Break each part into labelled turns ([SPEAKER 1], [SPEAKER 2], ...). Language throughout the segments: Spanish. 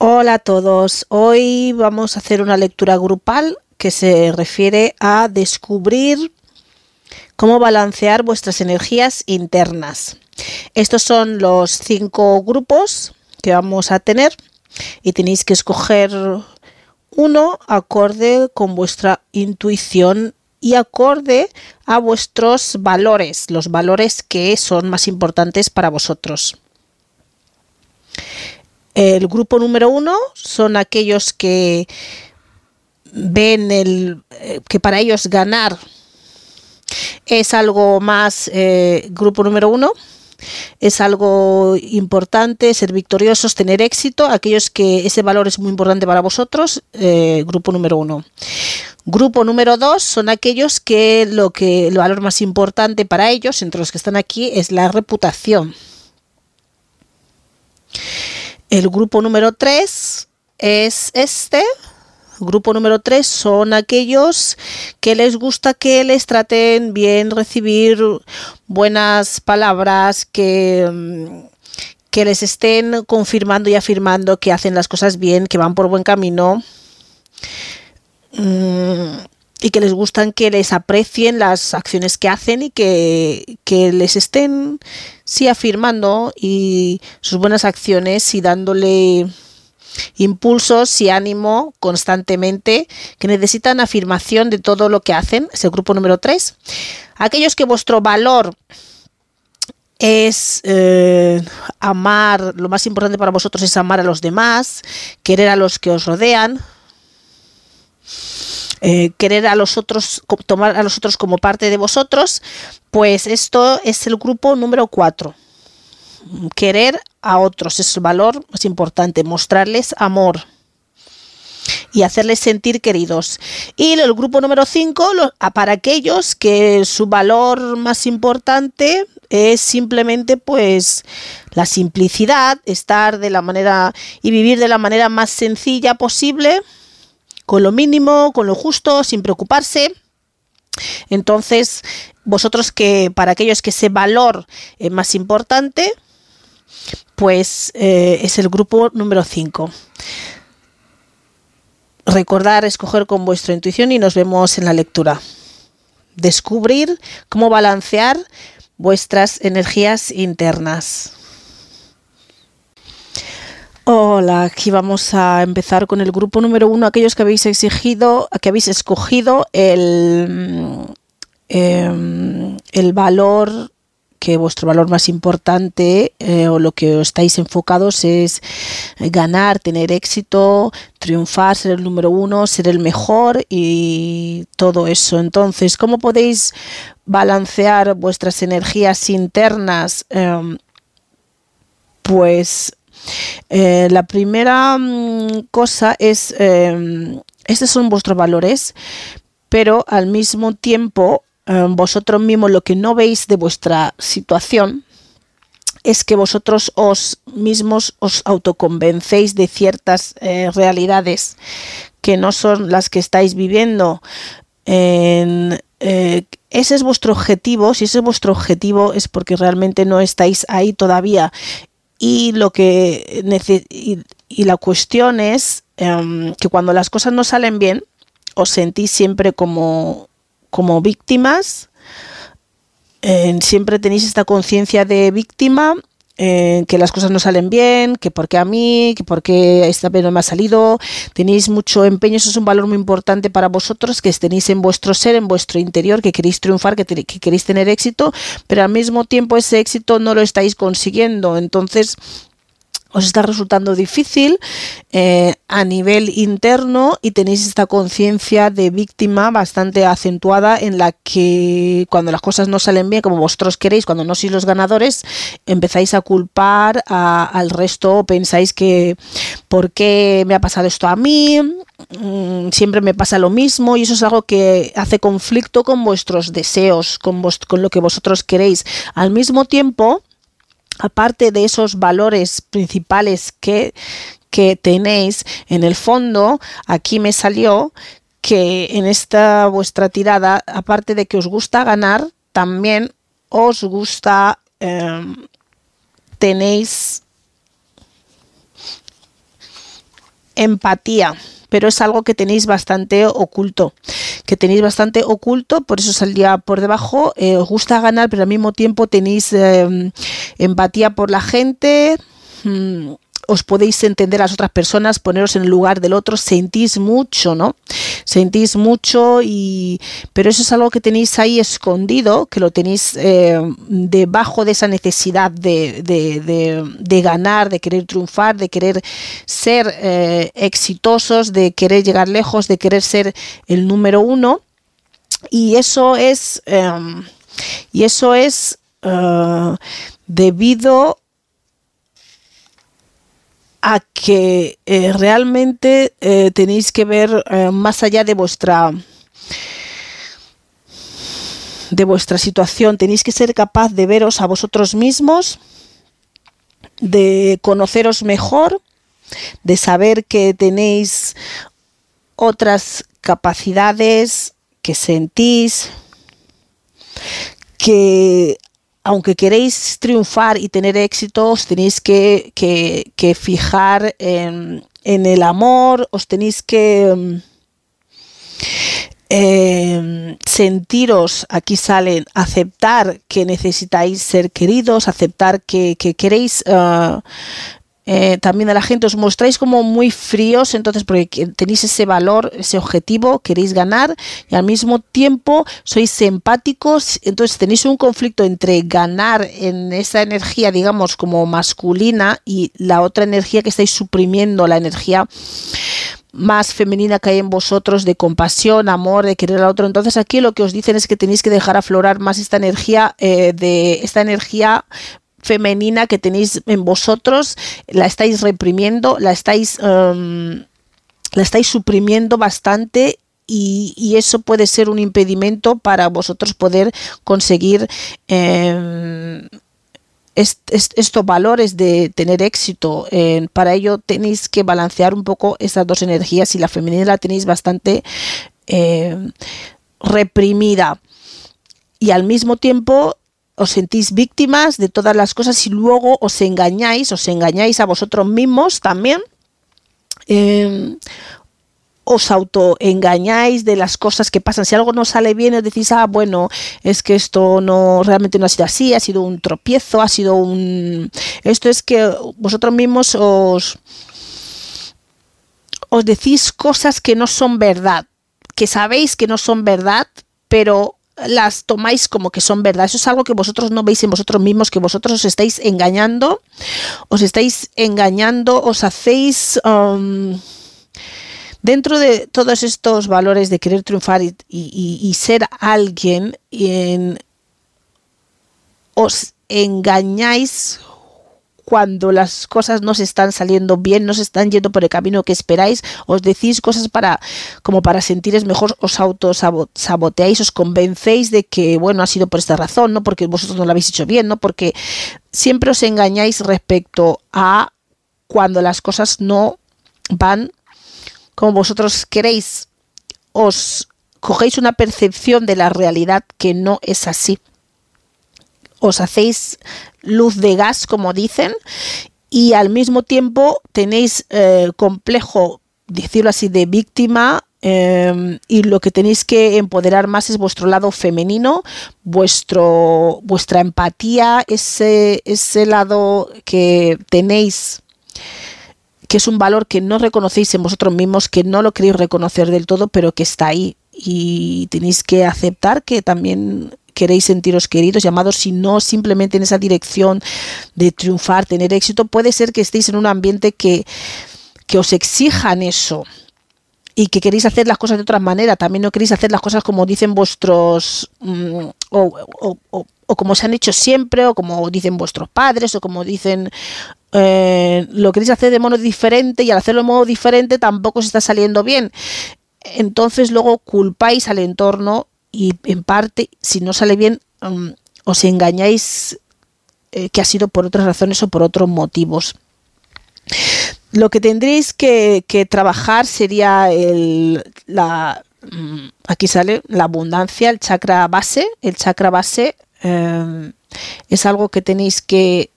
[SPEAKER 1] Hola a todos, hoy vamos a hacer una lectura grupal que se refiere a descubrir cómo balancear vuestras energías internas. Estos son los cinco grupos que vamos a tener y tenéis que escoger uno acorde con vuestra intuición y acorde a vuestros valores, los valores que son más importantes para vosotros. El grupo número uno son aquellos que ven el, eh, que para ellos ganar es algo más, eh, grupo número uno, es algo importante, ser victoriosos, tener éxito, aquellos que ese valor es muy importante para vosotros, eh, grupo número uno. Grupo número dos son aquellos que lo que el valor más importante para ellos, entre los que están aquí, es la reputación. El grupo número 3 es este. Grupo número 3 son aquellos que les gusta que les traten bien, recibir buenas palabras, que, mm, que les estén confirmando y afirmando que hacen las cosas bien, que van por buen camino. Mm, y que les gustan que les aprecien las acciones que hacen y que, les estén sí afirmando y sus buenas acciones y dándole impulsos y ánimo constantemente que necesitan afirmación de todo lo que hacen, es el grupo número 3. Aquellos que vuestro valor es eh, amar, lo más importante para vosotros es amar a los demás, querer a los que os rodean, eh, querer a los otros, tomar a los otros como parte de vosotros, pues esto es el grupo número 4. Querer a otros es el valor más importante, mostrarles amor y hacerles sentir queridos. Y el grupo número 5, para aquellos que su valor más importante es simplemente pues la simplicidad, estar de la manera y vivir de la manera más sencilla posible con lo mínimo, con lo justo, sin preocuparse. Entonces, vosotros que para aquellos que ese valor es más importante, pues eh, es el grupo número 5. Recordar, escoger con vuestra intuición y nos vemos en la lectura. Descubrir cómo balancear vuestras energías internas. Hola, aquí vamos a empezar con el grupo número uno, aquellos que habéis exigido, que habéis escogido el, em, el valor que vuestro valor más importante eh, o lo que estáis enfocados es ganar, tener éxito, triunfar, ser el número uno, ser el mejor y todo eso. Entonces, ¿cómo podéis balancear vuestras energías internas? Em, pues eh, la primera mm, cosa es, eh, estos son vuestros valores, pero al mismo tiempo eh, vosotros mismos lo que no veis de vuestra situación es que vosotros os mismos os autoconvencéis de ciertas realidades que no son las que estáis viviendo. ese es vuestro objetivo. Si ese es vuestro objetivo es porque realmente no estáis ahí todavía y lo que y, la cuestión es em, que cuando las cosas no salen bien, os sentís siempre como, como víctimas, siempre tenéis esta conciencia de víctima que las cosas no salen bien, que porque a mí, que porque esta vez no me ha salido, tenéis mucho empeño, eso es un valor muy importante para vosotros, que tenéis en vuestro ser, en vuestro interior, que queréis triunfar, que queréis tener éxito, pero al mismo tiempo ese éxito no lo estáis consiguiendo. Entonces, os está resultando difícil eh, a nivel interno y tenéis esta conciencia de víctima bastante acentuada en la que cuando las cosas no salen bien como vosotros queréis, cuando no sois los ganadores, empezáis a culpar al resto, pensáis que ¿por qué me ha pasado esto a mí? Mm, siempre me pasa lo mismo y eso es algo que hace conflicto con vuestros deseos, con, con lo que vosotros queréis. Al mismo tiempo, aparte de esos valores principales que, tenéis, en el fondo, aquí me salió que en esta vuestra tirada, aparte de que os gusta ganar, también os gusta, em, tenéis empatía, pero es algo que tenéis bastante oculto, que tenéis bastante oculto, por eso saldría por debajo, eh, os gusta ganar, pero al mismo tiempo tenéis em, empatía por la gente. Mm, os podéis entender a las otras personas, poneros en el lugar del otro, sentís mucho, ¿no? Sentís mucho y... Pero eso es algo que tenéis ahí escondido, que lo tenéis eh, debajo de esa necesidad de, de, ganar, de querer triunfar, de querer ser eh, exitosos, de querer llegar lejos, de querer ser el número uno. Y eso es... Em, y eso es debido a que eh, realmente eh, tenéis que ver eh, más allá de vuestra de vuestra situación, tenéis que ser capaz de veros a vosotros mismos, de conoceros mejor, de saber que tenéis otras capacidades que sentís, que aunque queréis triunfar y tener éxito, os tenéis que, fijar en, el amor, os tenéis que em, em, sentiros, aquí salen, aceptar que necesitáis ser queridos, aceptar que, queréis ah, eh, también a la gente os mostráis como muy fríos, entonces porque tenéis ese valor, ese objetivo, queréis ganar y al mismo tiempo sois empáticos, entonces tenéis un conflicto entre ganar en esa energía, digamos, como masculina y la otra energía que estáis suprimiendo, la energía más femenina que hay en vosotros de compasión, amor, de querer al otro. Entonces aquí lo que os dicen es que tenéis que dejar aflorar más esta energía eh, de esta energía femenina que tenéis en vosotros, la estáis reprimiendo, la estáis, em, la estáis suprimiendo bastante y, eso puede ser un impedimento para vosotros poder conseguir em, estos valores de tener éxito. para ello tenéis que balancear un poco esas dos energías y la femenina la tenéis bastante em, reprimida. Y al mismo tiempo os sentís víctimas de todas las cosas y luego os engañáis, os engañáis a vosotros mismos también. Eh, os autoengañáis de las cosas que pasan. Si algo no sale bien, os decís, ah, bueno, es que esto no realmente no ha sido así, ha sido un tropiezo, ha sido un. Esto es que vosotros mismos os. os decís cosas que no son verdad, que sabéis que no son verdad, pero las tomáis como que son verdad. Eso es algo que vosotros no veis en vosotros mismos, que vosotros os estáis engañando, os estáis engañando, os hacéis... Um, dentro de todos estos valores de querer triunfar y, ser alguien, os engañáis cuando las cosas no se están saliendo bien, no se están yendo por el camino que esperáis, os decís cosas para como para sentiros mejor, os autosaboteáis, os convencéis de que bueno, ha sido por esta razón, no porque vosotros no lo habéis hecho bien, no porque siempre os engañáis respecto a cuando las cosas no van como vosotros queréis. Os cogéis una percepción de la realidad que no es así os hacéis luz de gas, como dicen, y al mismo tiempo tenéis eh, complejo, decirlo así, de víctima em, y lo que tenéis que empoderar más es vuestro lado femenino, vuestro, vuestra empatía, ese, ese lado que tenéis que es un valor que no reconocéis en vosotros mismos, que no lo queréis reconocer del todo, pero que está ahí. Y tenéis que aceptar que también queréis sentiros queridos, llamados, si no simplemente en esa dirección de triunfar, tener éxito, puede ser que estéis en un ambiente que, que os exijan eso y que queréis hacer las cosas de otra manera, también no queréis hacer las cosas como dicen vuestros mm, o, o, como se han hecho siempre, o como dicen vuestros padres, o como dicen eh, lo queréis hacer de modo diferente y al hacerlo de modo diferente tampoco se está saliendo bien. Entonces luego culpáis al entorno y en parte, si no sale bien, mm, os engañáis eh, que ha sido por otras razones o por otros motivos. Lo que tendréis que, trabajar sería el, la, mm, aquí sale la abundancia, el chakra base. El chakra base eh, es algo que tenéis que,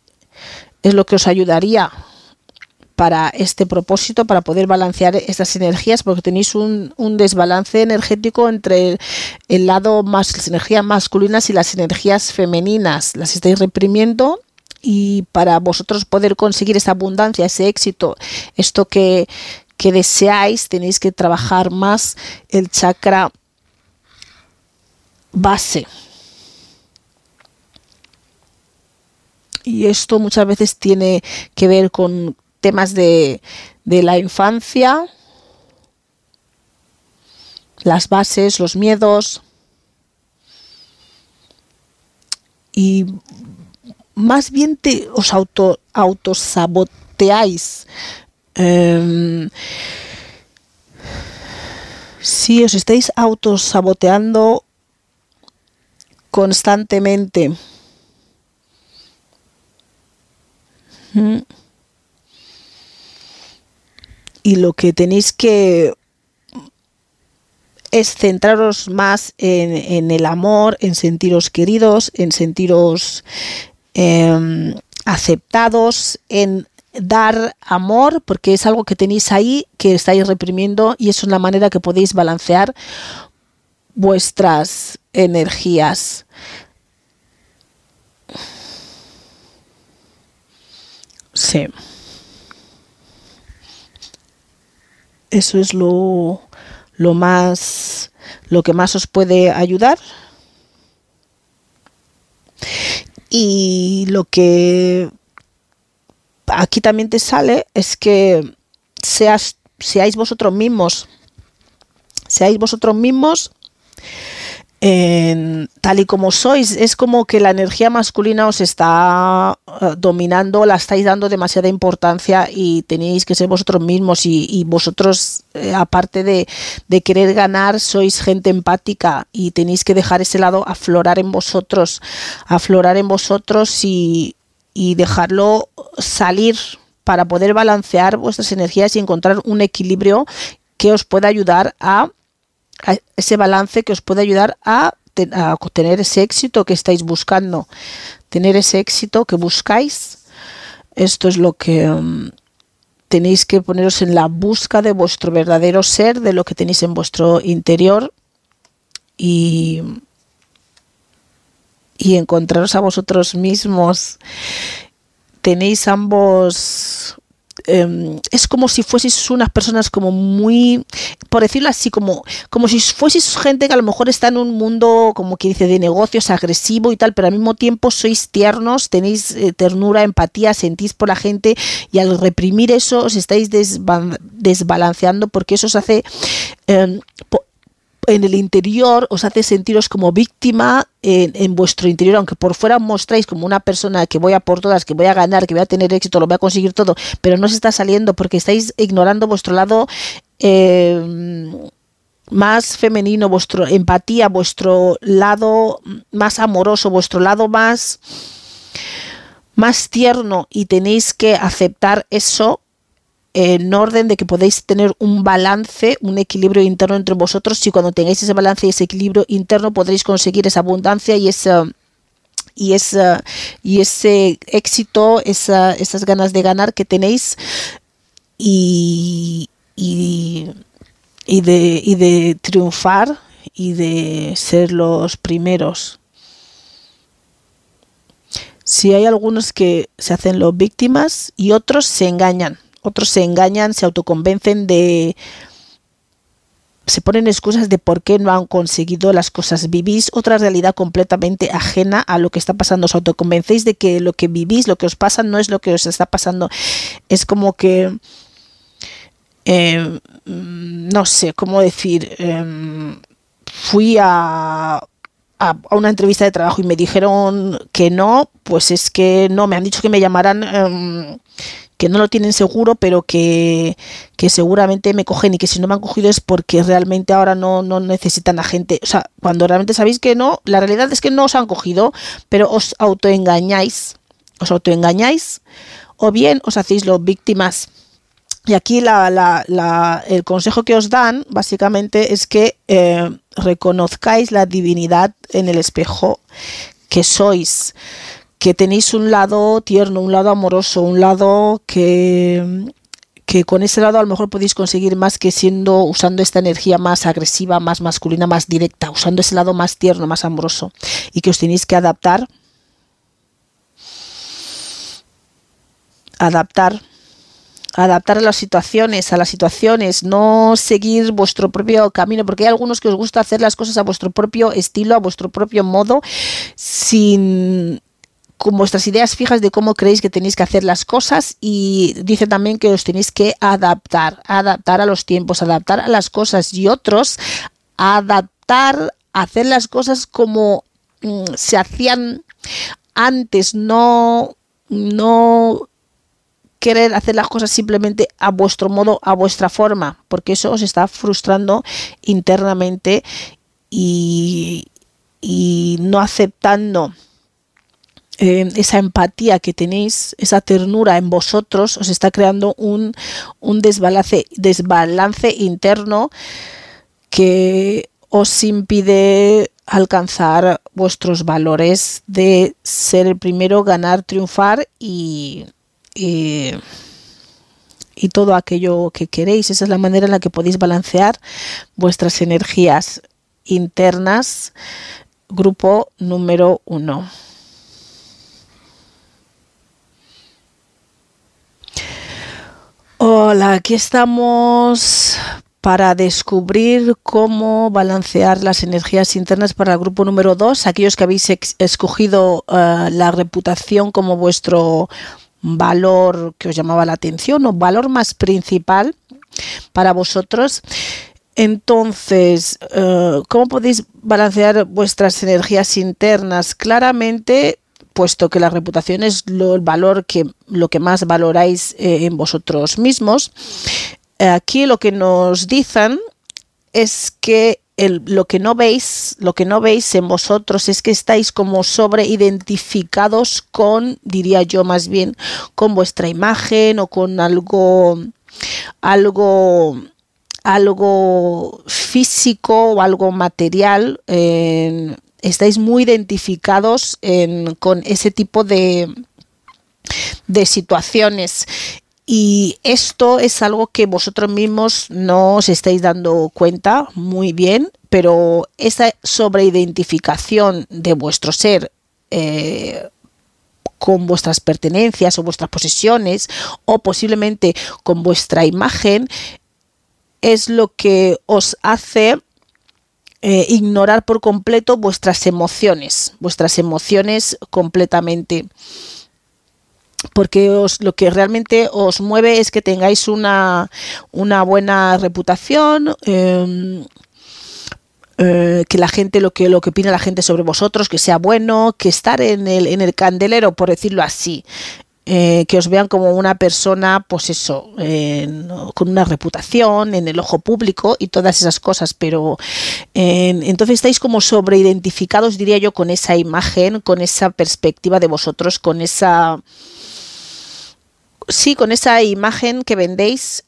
[SPEAKER 1] es lo que os ayudaría para este propósito, para poder balancear estas energías, porque tenéis un, desbalance energético entre el, lado más, las energías masculinas y las energías femeninas. Las estáis reprimiendo y para vosotros poder conseguir esa abundancia, ese éxito, esto que, que deseáis, tenéis que trabajar más el chakra base. Y esto muchas veces tiene que ver con temas de, de la infancia, las bases, los miedos. Y más bien te, os auto, autosaboteáis. Eh, si os estáis autosaboteando constantemente. Y lo que tenéis que es centraros más en, el amor, en sentiros queridos, en sentiros em, aceptados, en dar amor, porque es algo que tenéis ahí, que estáis reprimiendo y es una manera que podéis balancear vuestras energías. Sí. Eso es lo, lo más lo que más os puede ayudar. Y lo que aquí también te sale es que seas, seáis vosotros mismos. Seáis vosotros mismos tal y como sois. Es como que la energía masculina os está eh, dominando, la estáis dando demasiada importancia y tenéis que ser vosotros mismos y, vosotros, eh, aparte de, de, querer ganar, sois gente empática y tenéis que dejar ese lado aflorar en vosotros, aflorar en vosotros y, y dejarlo salir para poder balancear vuestras energías y encontrar un equilibrio que os pueda ayudar a ese balance que os puede ayudar a, tener ese éxito que estáis buscando, tener ese éxito que buscáis. Esto es lo que mm, tenéis que poneros en la busca de vuestro verdadero ser, de lo que tenéis en vuestro interior y, y encontraros a vosotros mismos. Tenéis ambos Em, es como si fueseis unas personas como muy, por decirlo así, como, como si fueseis gente que a lo mejor está en un mundo, como que dice, de negocios agresivo y tal, pero al mismo tiempo sois tiernos, tenéis eh, ternura, empatía, sentís por la gente y al reprimir eso os estáis desbalanceando porque eso os hace... Em, en el interior os hace sentiros como víctima en, vuestro interior, aunque por fuera mostráis como una persona que voy a por todas, que voy a ganar, que voy a tener éxito, lo voy a conseguir todo, pero no se está saliendo porque estáis ignorando vuestro lado eh, más femenino, vuestra empatía, vuestro lado más amoroso, vuestro lado más más tierno y tenéis que aceptar eso en orden de que podéis tener un balance, un equilibrio interno entre vosotros y cuando tengáis ese balance y ese equilibrio interno podréis conseguir esa abundancia y esa y, esa, y ese éxito, esa, esas ganas de ganar que tenéis y, y, de, y de triunfar y de ser los primeros. Si hay algunos que se hacen los víctimas y otros se engañan otros se engañan, se autoconvencen de se ponen excusas de por qué no han conseguido las cosas. Vivís otra realidad completamente ajena a lo que está pasando. Os autoconvencéis de que lo que vivís, lo que os pasa, no es lo que os está pasando. Es como que, em, no sé, cómo decir, em, fui a, a, una entrevista de trabajo y me dijeron que no, pues es que no, me han dicho que me llamaran em, que no lo tienen seguro, pero que, seguramente me cogen y que si no me han cogido es porque realmente ahora no, no necesitan a gente. O sea, cuando realmente sabéis que no, la realidad es que no os han cogido, pero os autoengañáis. Os autoengañáis o bien os hacéis los víctimas. Y aquí la, la, el consejo que os dan básicamente es que eh, reconozcáis la divinidad en el espejo que sois que tenéis un lado tierno, un lado amoroso, un lado que que con ese lado a lo mejor podéis conseguir más que siendo usando esta energía más agresiva, más masculina, más directa, usando ese lado más tierno, más amoroso y que os tenéis que adaptar adaptar adaptar a las situaciones, a las situaciones, no seguir vuestro propio camino, porque hay algunos que os gusta hacer las cosas a vuestro propio estilo, a vuestro propio modo, sin con vuestras ideas fijas de cómo creéis que tenéis que hacer las cosas y dice también que os tenéis que adaptar, adaptar a los tiempos, adaptar a las cosas y otros adaptar, hacer las cosas como mm, se hacían antes, no no querer hacer las cosas simplemente a vuestro modo, a vuestra forma, porque eso os está frustrando internamente y, y no aceptando eh, esa empatía que tenéis, esa ternura en vosotros, os está creando un, un desbalance, desbalance interno que os impide alcanzar vuestros valores de ser el primero, ganar, triunfar y, y, y, todo aquello que queréis. Esa es la manera en la que podéis balancear vuestras energías internas. Grupo número uno. Hola, aquí estamos para descubrir cómo balancear las energías internas para el grupo número 2, aquellos que habéis escogido uh, la reputación como vuestro valor que os llamaba la atención o valor más principal para vosotros. Entonces, uh, ¿cómo podéis balancear vuestras energías internas? Claramente puesto que la reputación es lo, el valor que lo que más valoráis eh, en vosotros mismos. Aquí lo que nos dicen es que lo que no veis, lo que no veis en vosotros es que estáis como sobreidentificados con, diría yo más bien, con vuestra imagen o con algo, algo, algo físico o algo material. Eh, estáis muy identificados con ese tipo de, de situaciones. Y esto es algo que vosotros mismos no os estáis dando cuenta muy bien, pero esa sobreidentificación de vuestro ser eh, con vuestras pertenencias o vuestras posesiones o posiblemente con vuestra imagen es lo que os hace eh, ignorar por completo vuestras emociones, vuestras emociones completamente. Porque os, lo que realmente os mueve es que tengáis una, una buena reputación, eh, eh, que la gente, lo que, lo que opina la gente sobre vosotros, que sea bueno, que estar en el, en el candelero, por decirlo así, eh, que os vean como una persona, pues eso, eh, con una reputación en el ojo público y todas esas cosas, pero eh, entonces estáis como sobreidentificados, diría yo, con esa imagen, con esa perspectiva de vosotros, con esa... Sí, con esa imagen que vendéis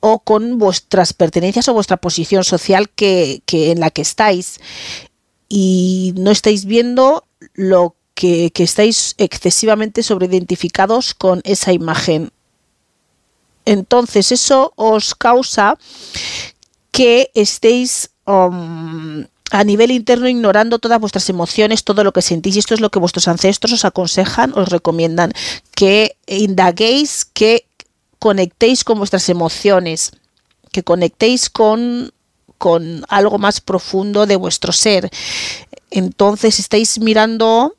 [SPEAKER 1] o con vuestras pertenencias o vuestra posición social que, que en la que estáis. Y no estáis viendo lo que, estáis excesivamente sobreidentificados con esa imagen. Entonces eso os causa que estéis um, a nivel interno ignorando todas vuestras emociones, todo lo que sentís. Y esto es lo que vuestros ancestros os aconsejan, os recomiendan, que indaguéis, que conectéis con vuestras emociones, que conectéis con, con algo más profundo de vuestro ser. Entonces estáis mirando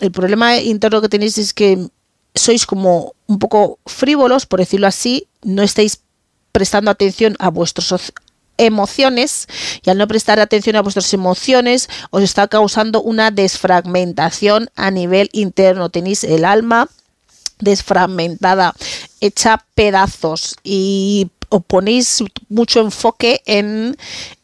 [SPEAKER 1] el problema interno que tenéis es que sois como un poco frívolos, por decirlo así, no estáis prestando atención a vuestras emociones y al no prestar atención a vuestras emociones os está causando una desfragmentación a nivel interno. Tenéis el alma desfragmentada, hecha pedazos y o ponéis mucho enfoque en,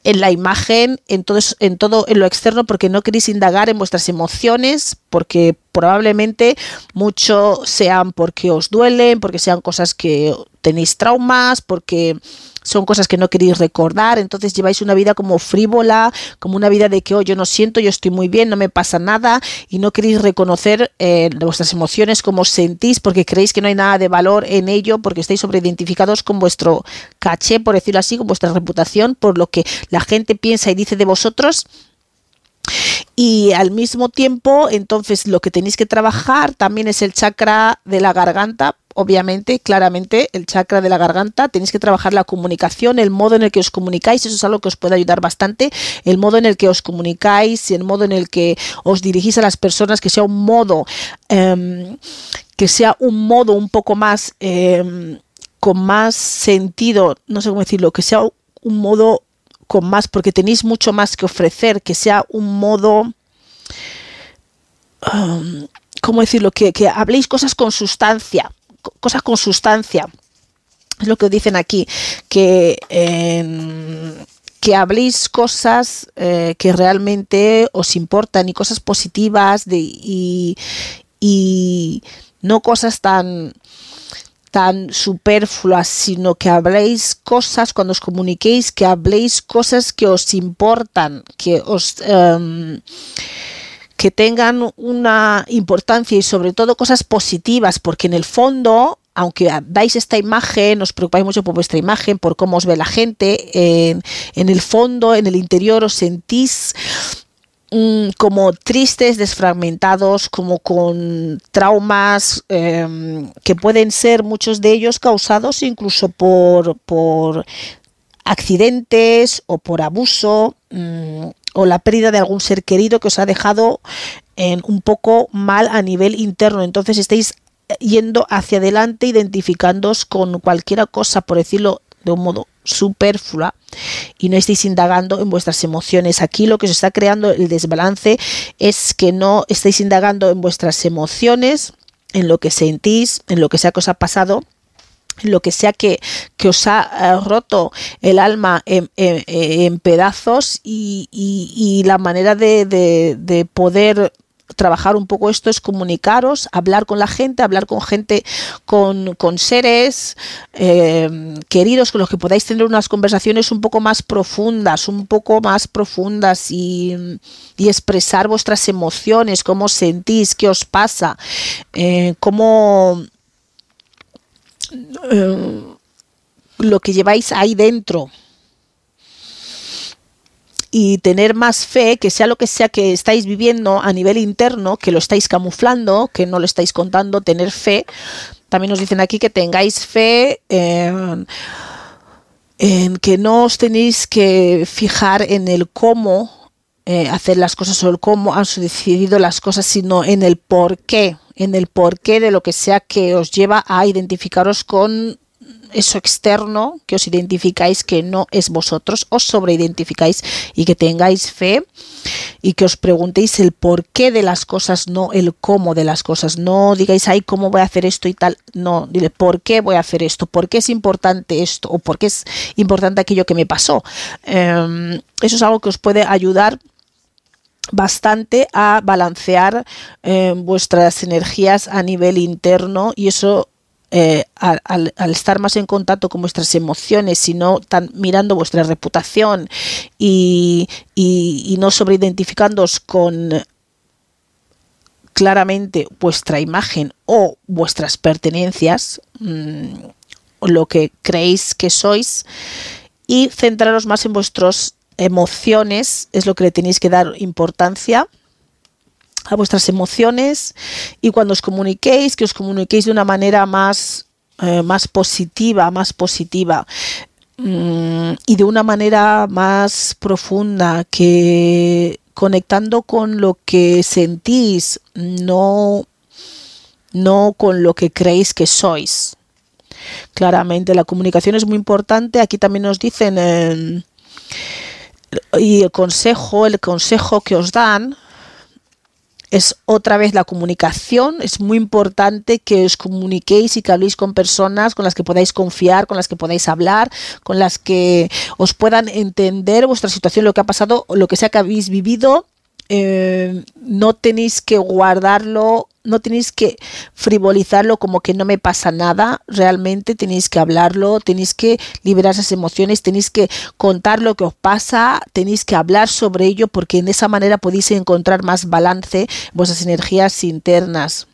[SPEAKER 1] la imagen, en todo, en todo, en lo externo, porque no queréis indagar en vuestras emociones, porque probablemente mucho sean porque os duelen, porque sean cosas que tenéis traumas, porque son cosas que no queréis recordar, entonces lleváis una vida como frívola, como una vida de que oh, yo no siento, yo estoy muy bien, no me pasa nada y no queréis reconocer eh, vuestras emociones, como sentís, porque creéis que no hay nada de valor en ello, porque estáis sobreidentificados con vuestro caché, por decirlo así, con vuestra reputación, por lo que la gente piensa y dice de vosotros y al mismo tiempo, entonces lo que tenéis que trabajar también es el chakra de la garganta. Obviamente, claramente, el chakra de la garganta, tenéis que trabajar la comunicación, el modo en el que os comunicáis, eso es algo que os puede ayudar bastante, el modo en el que os comunicáis y el modo en el que os dirigís a las personas, que sea un modo, em, que sea un modo un poco más, em, con más sentido, no sé cómo decirlo, que sea un modo con más, porque tenéis mucho más que ofrecer, que sea un modo, um, ¿cómo decirlo? Que, que, habléis cosas con sustancia, cosas con sustancia. Es lo que dicen aquí, que, que habléis cosas eh, que realmente os importan y cosas positivas de, y, y no cosas tan tan superfluas, sino que habléis cosas, cuando os comuniquéis, que habléis cosas que os importan, que os... Em, que tengan una importancia y sobre todo cosas positivas, porque en el fondo, aunque dais esta imagen, os preocupáis mucho por vuestra imagen, por cómo os ve la gente, en, en el fondo, en el interior, os sentís Mm, como tristes, desfragmentados, como con traumas em, que pueden ser muchos de ellos causados incluso por, por accidentes o por abuso mm, o la pérdida de algún ser querido que os ha dejado en un poco mal a nivel interno. Entonces estáis yendo hacia adelante identificándoos con cualquier cosa, por decirlo de un modo superflua y no estéis indagando en vuestras emociones. Aquí lo que se está creando el desbalance es que no estáis indagando en vuestras emociones, en lo que sentís, en lo que sea que os ha pasado lo que sea que, que os ha eh, roto el alma en, pedazos y, y, la manera de, de, de poder trabajar un poco esto es comunicaros, hablar con la gente, hablar con gente, con, con seres eh, queridos con los que podáis tener unas conversaciones un poco más profundas, un poco más profundas y, y expresar vuestras emociones, cómo sentís, qué os pasa, eh, cómo... Eh, lo que lleváis ahí dentro, y tener más fe, que sea lo que sea que estáis viviendo a nivel interno, que lo estáis camuflando, que no lo estáis contando, tener fe. También nos dicen aquí que tengáis fe en, que no os tenéis que fijar en el cómo eh, hacer las cosas o el cómo han sucedido las cosas, sino en el por qué, en el porqué de lo que sea que os lleva a identificaros con eso externo que os identificáis que no es vosotros, os sobreidentificáis y que tengáis fe y que os preguntéis el por qué de las cosas, no el cómo de las cosas. No digáis, ay, ¿cómo voy a hacer esto y tal? No, dile, ¿por qué voy a hacer esto? ¿Por qué es importante esto? ¿O por qué es importante aquello que me pasó? Em, eso es algo que os puede ayudar bastante a balancear eh, vuestras energías a nivel interno y eso eh, al, estar más en contacto con vuestras emociones, sino tan mirando vuestra reputación y, no sobreidentificándoos con claramente vuestra imagen o vuestras pertenencias, mm, lo que creéis que sois, y centraros más en vuestras emociones, es lo que le tenéis que dar importancia a vuestras emociones y cuando os comuniquéis, que os comuniquéis de una manera más, eh, más positiva, más positiva mm, y de una manera más profunda, que conectando con lo que sentís, no, no con lo que creéis que sois. Claramente la comunicación es muy importante. Aquí también nos dicen eh, y el consejo, el consejo que os dan es otra vez la comunicación. Es muy importante que os comuniquéis y que habléis con personas con las que podáis confiar, con las que podáis hablar, con las que os puedan entender vuestra situación, lo que ha pasado, lo que sea que habéis vivido eh, no tenéis que guardarlo, no tenéis que frivolizarlo como que no me pasa nada, realmente tenéis que hablarlo, tenéis que liberar esas emociones, tenéis que contar lo que os pasa, tenéis que hablar sobre ello porque en esa manera podéis encontrar más balance en vuestras energías internas.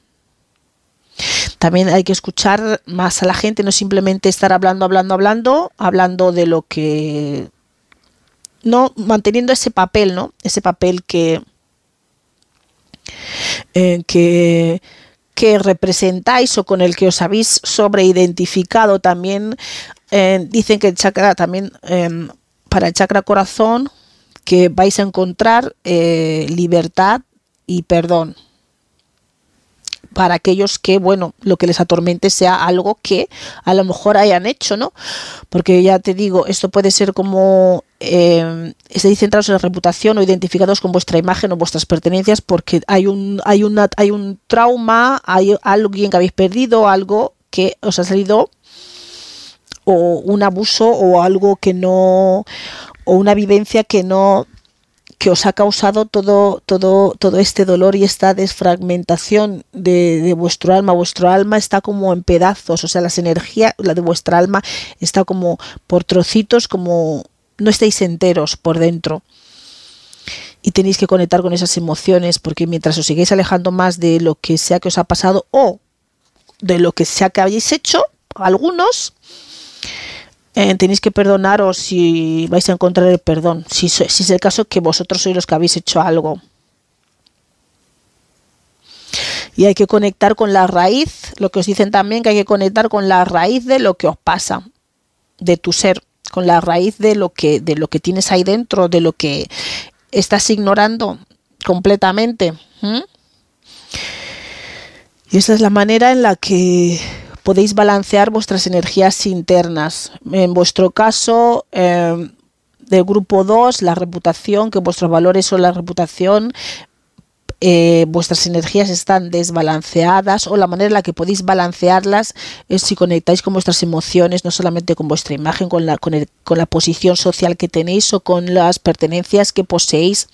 [SPEAKER 1] También hay que escuchar más a la gente, no simplemente estar hablando, hablando, hablando, hablando de lo que no manteniendo ese papel, ¿no? Ese papel que eh, que, representáis o con el que os habéis sobreidentificado también. Eh, dicen que el chakra también, em, para el chakra corazón, que vais a encontrar eh, libertad y perdón para aquellos que, bueno, lo que les atormente sea algo que a lo mejor hayan hecho, ¿no? Porque ya te digo, esto puede ser como eh, estéis centrados en la reputación o identificados con vuestra imagen o vuestras pertenencias porque hay un, hay una, hay un trauma, hay alguien que habéis perdido, algo que os ha salido o un abuso o algo que no o una vivencia que no que os ha causado todo, todo, todo este dolor y esta desfragmentación de, vuestro alma. Vuestro alma está como en pedazos, o sea, las energías, la de vuestra alma está como por trocitos, como no estáis enteros por dentro. Y tenéis que conectar con esas emociones, porque mientras os sigáis alejando más de lo que sea que os ha pasado o de lo que sea que habéis hecho, algunos, eh, tenéis que perdonaros si vais a encontrar el perdón, si, es el caso que vosotros sois los que habéis hecho algo. Y hay que conectar con la raíz, lo que os dicen también que hay que conectar con la raíz de lo que os pasa, de tu ser, con la raíz de lo que, de lo que tienes ahí dentro, de lo que estás ignorando completamente. Y esa es la manera en la que podéis balancear vuestras energías internas. En vuestro caso, eh, del grupo 2, la reputación, que vuestros valores son la reputación, eh, vuestras energías están desbalanceadas o la manera en la que podéis balancearlas es si conectáis con vuestras emociones, no solamente con vuestra imagen, con la, con, con la posición social que tenéis o con las pertenencias que poseéis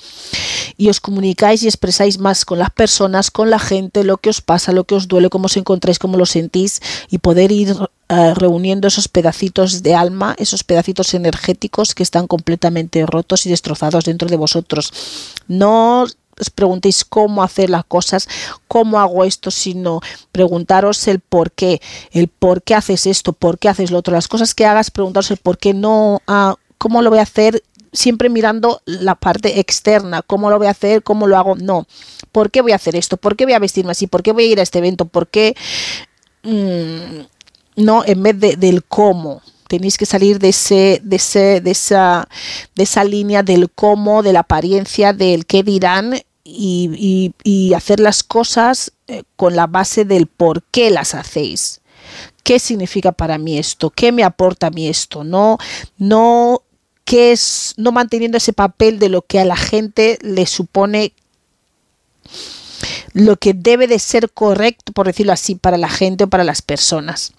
[SPEAKER 1] y os comunicáis y expresáis más con las personas, con la gente, lo que os pasa, lo que os duele, cómo os encontráis, cómo lo sentís y poder ir eh, reuniendo esos pedacitos de alma, esos pedacitos energéticos que están completamente rotos y destrozados dentro de vosotros. No os preguntéis cómo hacer las cosas, cómo hago esto, sino preguntaros el por qué, el por qué haces esto, por qué haces lo otro. Las cosas que hagas, preguntaros el por qué no, ah, cómo lo voy a hacer, siempre mirando la parte externa, cómo lo voy a hacer, cómo lo hago, no. ¿Por qué voy a hacer esto? ¿Por qué voy a vestirme así? ¿Por qué voy a ir a este evento? ¿Por qué? Mm, no, en vez de, del cómo tenéis que salir de ese, de ese, de esa, de esa línea del cómo, de la apariencia, del qué dirán y, hacer las cosas eh, con la base del por qué las hacéis. ¿Qué significa para mí esto? ¿Qué me aporta a mí esto? No, no, ¿qué es, no manteniendo ese papel de lo que a la gente le supone lo que debe de ser correcto, por decirlo así, para la gente o para las personas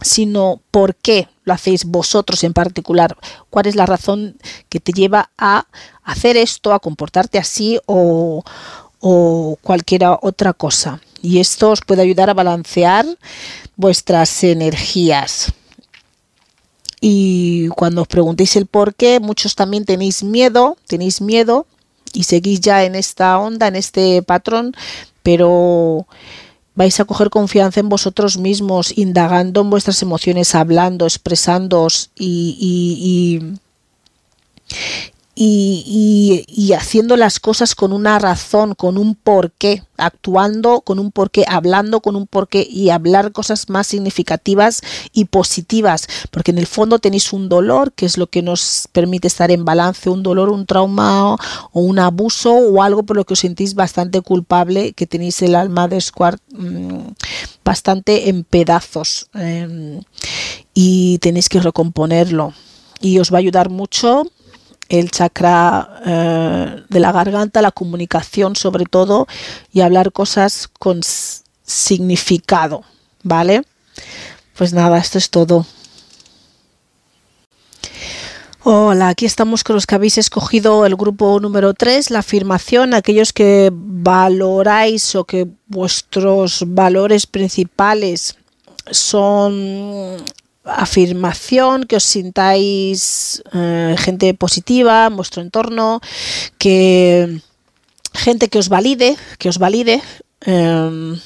[SPEAKER 1] sino por qué lo hacéis vosotros en particular, cuál es la razón que te lleva a hacer esto, a comportarte así o, o cualquier otra cosa. Y esto os puede ayudar a balancear vuestras energías. Y cuando os preguntéis el por qué, muchos también tenéis miedo, tenéis miedo y seguís ya en esta onda, en este patrón, pero vais a coger confianza en vosotros mismos, indagando en vuestras emociones, hablando, expresándoos y, y, y, haciendo las cosas con una razón, con un porqué, actuando con un porqué, hablando con un porqué y hablar cosas más significativas y positivas, porque en el fondo tenéis un dolor que es lo que nos permite estar en balance, un dolor, un trauma o un abuso o algo por lo que os sentís bastante culpable, que tenéis el alma de Squart mm, bastante en pedazos em, y tenéis que recomponerlo. Y os va a ayudar mucho el chakra eh, de la garganta, la comunicación sobre todo y hablar cosas con significado, ¿vale? Pues nada, esto es todo. Hola, aquí estamos con los que habéis escogido el grupo número 3, la afirmación, aquellos que valoráis o que vuestros valores principales son afirmación, que os sintáis eh, gente positiva en vuestro entorno, que gente que os valide, que os valide. Em,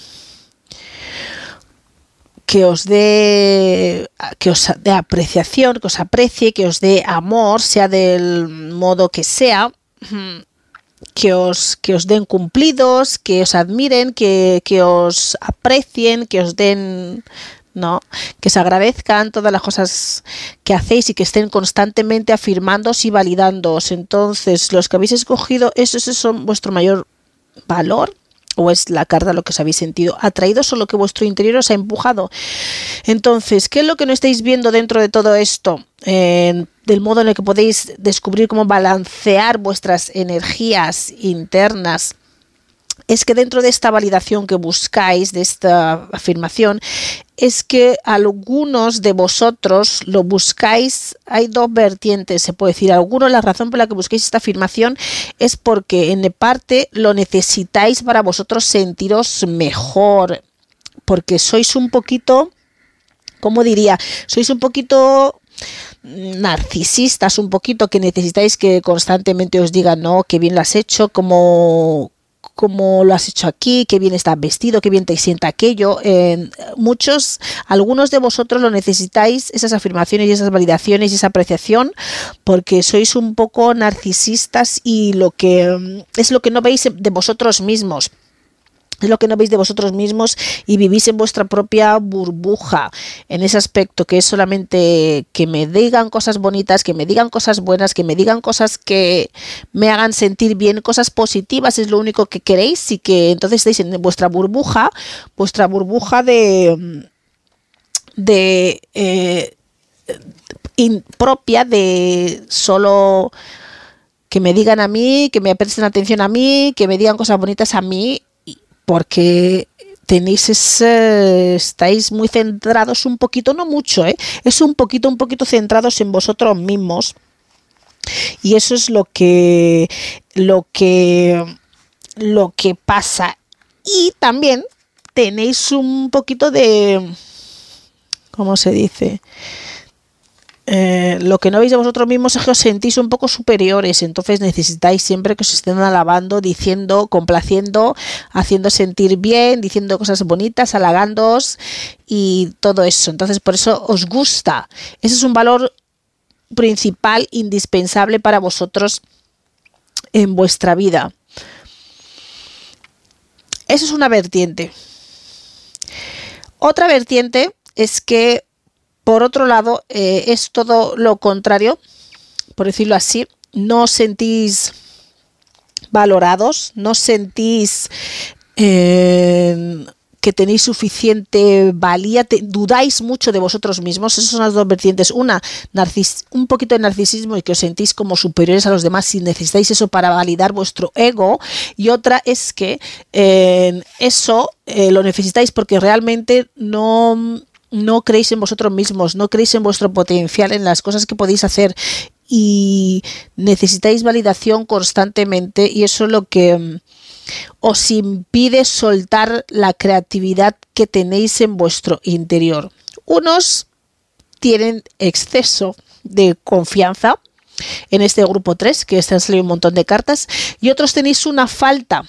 [SPEAKER 1] que os dé que os dé apreciación, que os aprecie, que os dé amor, sea del modo que sea, que os, que os den cumplidos, que os admiren, que, que os aprecien, que os den ¿no? Que se agradezcan todas las cosas que hacéis y que estén constantemente afirmándoos y validándoos. Entonces, los que habéis escogido, esos son vuestro mayor valor o es la carta lo que os habéis sentido atraído o lo que vuestro interior os ha empujado. Entonces, ¿qué es lo que no estáis viendo dentro de todo esto? del modo en el que podéis descubrir cómo balancear vuestras energías internas es que dentro de esta validación que buscáis, de esta afirmación, es que algunos de vosotros lo buscáis, hay dos vertientes, se puede decir. Algunos, la razón por la que busquéis esta afirmación es porque en parte lo necesitáis para vosotros sentiros mejor, porque sois un poquito, ¿cómo diría? Sois un poquito narcisistas un poquito que necesitáis que constantemente os digan no, que bien lo has hecho, como cómo lo has hecho aquí, qué bien estás vestido, qué bien te sienta aquello. muchos, algunos de vosotros lo necesitáis, esas afirmaciones y esas validaciones y esa apreciación, porque sois un poco narcisistas y lo que mm, es lo que no veis de vosotros mismos es lo que no veis de vosotros mismos y vivís en vuestra propia burbuja en ese aspecto que es solamente que me digan cosas bonitas, que me digan cosas buenas, que me digan cosas que me hagan sentir bien, cosas positivas es lo único que queréis y que entonces estáis en vuestra burbuja, vuestra burbuja de de eh, propia de solo que me digan a mí, que me presten atención a mí, que me digan cosas bonitas a mí porque tenéis ese, estáis muy centrados un poquito, no mucho, ¿eh? es un poquito, un poquito centrados en vosotros mismos. Y eso es lo que, lo que, lo que pasa. Y también tenéis un poquito de, ¿cómo se dice? Eh, lo que no veis de vosotros mismos es que os sentís un poco superiores, entonces necesitáis siempre que os estén alabando, diciendo, complaciendo, haciendo sentir bien, diciendo cosas bonitas, halagándoos y todo eso. Entonces por eso os gusta. Ese es un valor principal, indispensable para vosotros en vuestra vida. Eso es una vertiente. Otra vertiente es que por otro lado, eh, es todo lo contrario, por decirlo así. No sentís valorados, no sentís eh, que tenéis suficiente valía, dudáis mucho de vosotros mismos. Esas son las dos vertientes. Una, un poquito de narcisismo y que os sentís como superiores a los demás y necesitáis eso para validar vuestro ego. Y otra es que eh, eso lo necesitáis porque realmente no no creéis en vosotros mismos, no creéis en vuestro potencial, en las cosas que podéis hacer y necesitáis validación constantemente y eso es lo que mm, os impide soltar la creatividad que tenéis en vuestro interior. Unos tienen exceso de confianza en este grupo 3, que están saliendo un montón de cartas, y otros tenéis una falta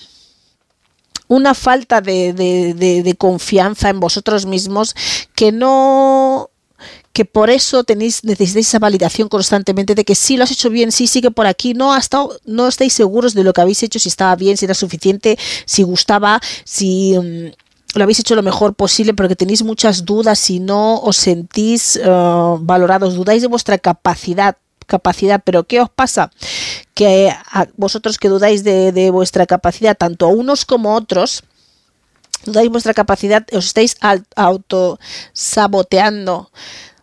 [SPEAKER 1] una falta de, confianza en vosotros mismos que no que por eso tenéis necesitáis esa validación constantemente de que sí lo has hecho bien, sí sigue por aquí, no ha estado, no estáis seguros de lo que habéis hecho, si estaba bien, si era suficiente, si gustaba, si mm, lo habéis hecho lo mejor posible, porque tenéis muchas dudas y no os sentís eh, valorados, dudáis de vuestra capacidad capacidad, pero ¿qué os pasa? Que a vosotros que dudáis de, vuestra capacidad, tanto unos como otros, dudáis vuestra capacidad, os estáis autosaboteando,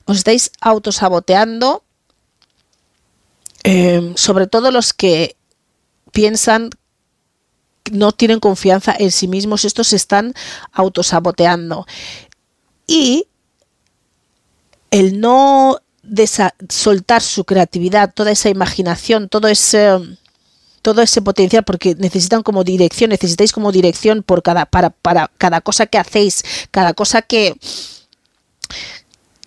[SPEAKER 1] os estáis autosaboteando, eh, sobre todo los que piensan no tienen confianza en sí mismos, estos se están autosaboteando. Y el no soltar su creatividad, toda esa imaginación, todo ese todo ese potencial porque necesitan como dirección, necesitáis como dirección por cada para, para cada cosa que hacéis, cada cosa que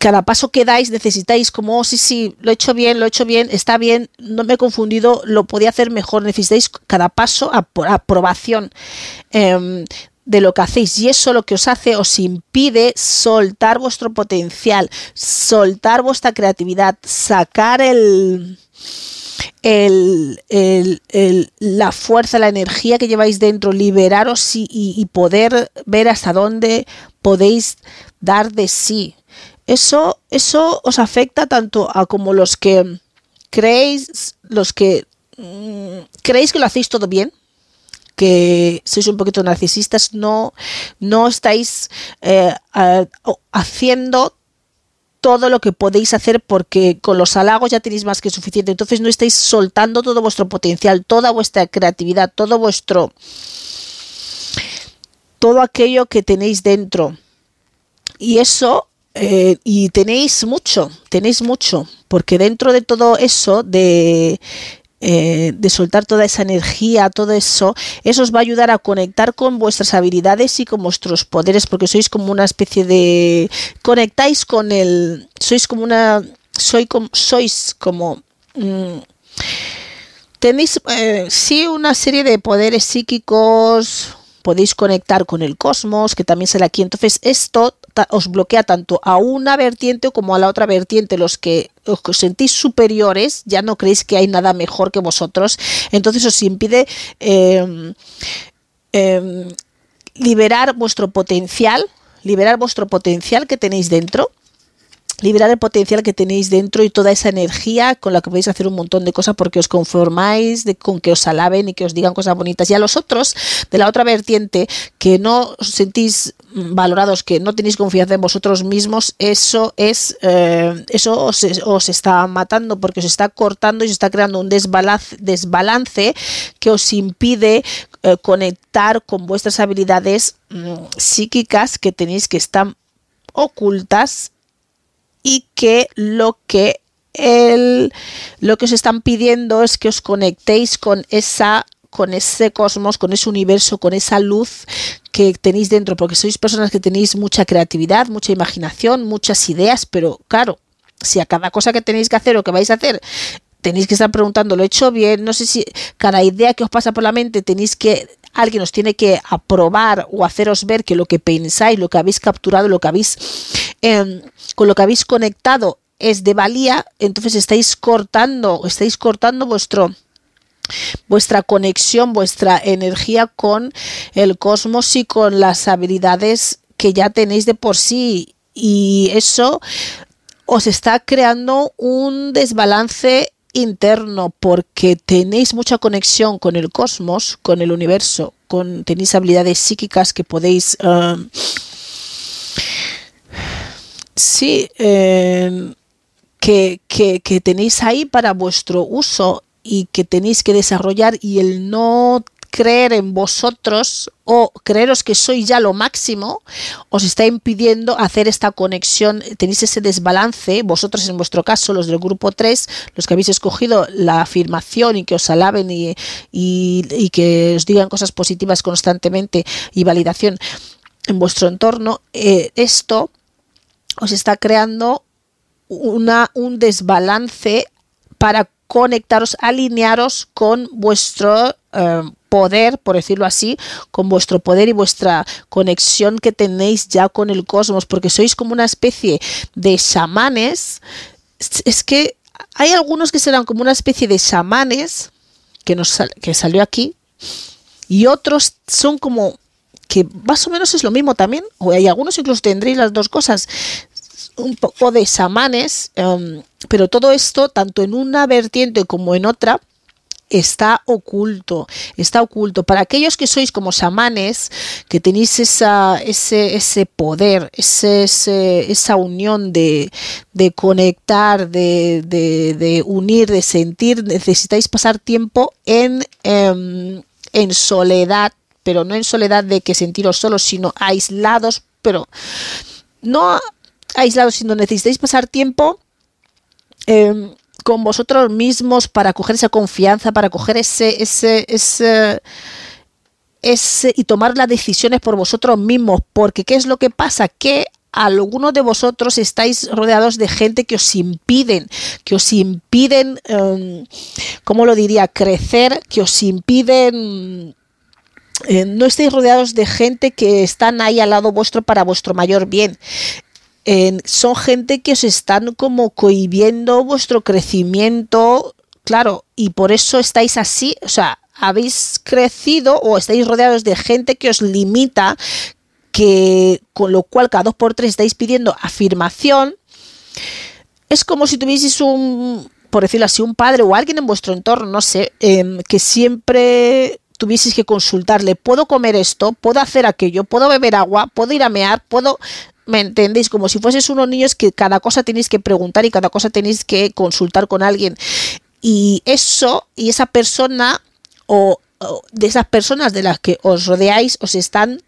[SPEAKER 1] cada paso que dais necesitáis como, oh, sí, sí, lo he hecho bien, lo he hecho bien, está bien, no me he confundido, lo podía hacer mejor. Necesitáis cada paso aprobación em, de lo que hacéis y eso lo que os hace os impide soltar vuestro potencial, soltar vuestra creatividad, sacar el, el, la fuerza, la energía que lleváis dentro, liberaros y, y poder ver hasta dónde podéis dar de sí. Eso, eso os afecta tanto a como los que creéis, los que mm, creéis que lo hacéis todo bien, que sois un poquito narcisistas, no, no estáis eh, haciendo todo lo que podéis hacer porque con los halagos ya tenéis más que suficiente. Entonces no estáis soltando todo vuestro potencial, toda vuestra creatividad, todo vuestro todo aquello que tenéis dentro. Y eso eh, y tenéis mucho, tenéis mucho, porque dentro de todo eso, de, eh, de soltar toda esa energía, todo eso, eso os va a ayudar a conectar con vuestras habilidades y con vuestros poderes, porque sois como una especie de... conectáis con el... sois como una... Soy como, sois como... Mm, tenéis, eh, sí, una serie de poderes psíquicos, podéis conectar con el cosmos, que también sale aquí. Entonces, esto os bloquea tanto a una vertiente como a la otra vertiente. Los que os sentís superiores, ya no creéis que hay nada mejor que vosotros, entonces os impide em, em, liberar vuestro potencial, liberar vuestro potencial que tenéis dentro liberar el potencial que tenéis dentro y toda esa energía con la que podéis hacer un montón de cosas porque os conformáis de, con que os alaben y que os digan cosas bonitas. Y a los otros, de la otra vertiente, que no os sentís valorados, que no tenéis confianza en vosotros mismos, eso es eh, eso os, está matando porque os está cortando y os está creando un desbalance, desbalance que os impide eh, conectar con vuestras habilidades mm, psíquicas que tenéis que están ocultas y que lo que el, lo que os están pidiendo es que os conectéis con esa con ese cosmos, con ese universo, con esa luz que tenéis dentro, porque sois personas que tenéis mucha creatividad, mucha imaginación, muchas ideas, pero claro, si a cada cosa que tenéis que hacer o que vais a hacer tenéis que estar preguntando, ¿lo he hecho bien? No sé si cada idea que os pasa por la mente tenéis que alguien os tiene que aprobar o haceros ver que lo que pensáis, lo que habéis capturado, lo que habéis em, con lo que habéis conectado es de valía, entonces estáis cortando, estáis cortando vuestro vuestra conexión, vuestra energía con el cosmos y con las habilidades que ya tenéis de por sí. Y eso os está creando un desbalance interno porque tenéis mucha conexión con el cosmos, con el universo, con tenéis habilidades psíquicas que podéis um, sí eh, que, que, que tenéis ahí para vuestro uso y que tenéis que desarrollar y el no creer en vosotros o creeros que sois ya lo máximo, os está impidiendo hacer esta conexión, tenéis ese desbalance, vosotros en vuestro caso, los del grupo 3, los que habéis escogido la afirmación y que os alaben y, y, que os digan cosas positivas constantemente y validación en vuestro entorno, eh, esto os está creando una, un desbalance para conectaros, alinearos con vuestro eh, poder, por decirlo así, con vuestro poder y vuestra conexión que tenéis ya con el cosmos, porque sois como una especie de chamanes. Es que hay algunos que serán como una especie de chamanes que, nos, que salió aquí y otros son como que más o menos es lo mismo también, o hay algunos incluso tendréis las dos cosas, un poco de chamanes, em, pero todo esto, tanto en una vertiente como en otra, está oculto, está oculto. Para aquellos que sois como chamanes, que tenéis esa, ese, ese poder, ese, esa unión de, de conectar, de, de, unir, de sentir, necesitáis pasar tiempo en, em, en soledad, pero no en soledad de que sentiros solos, sino aislados, pero no aislados, sino necesitáis pasar tiempo em, con vosotros mismos para coger esa confianza, para coger ese, ese, ese, y tomar las decisiones por vosotros mismos. Porque ¿qué es lo que pasa? Que algunos de vosotros estáis rodeados de gente que os impiden, que os impiden, um, ¿cómo lo diría?, crecer, que os impiden... Eh, no estáis rodeados de gente que están ahí al lado vuestro para vuestro mayor bien. Son gente que os están como cohibiendo vuestro crecimiento, claro, y por eso estáis así, o sea, habéis crecido o estáis rodeados de gente que os limita, que con lo cual cada dos por tres estáis pidiendo afirmación, es como si tuvieseis un, por decirlo así, un padre o alguien en vuestro entorno, no sé, em, que siempre tuvieseis que consultarle, ¿puedo comer esto? ¿Puedo hacer aquello? ¿Puedo beber agua? ¿Puedo ir a mear? ¿Puedo...? ¿Me entendéis? Como si fueses unos niños que cada cosa tenéis que preguntar y cada cosa tenéis que consultar con alguien. Y eso, y esa persona, o de esas personas de las que os rodeáis, os están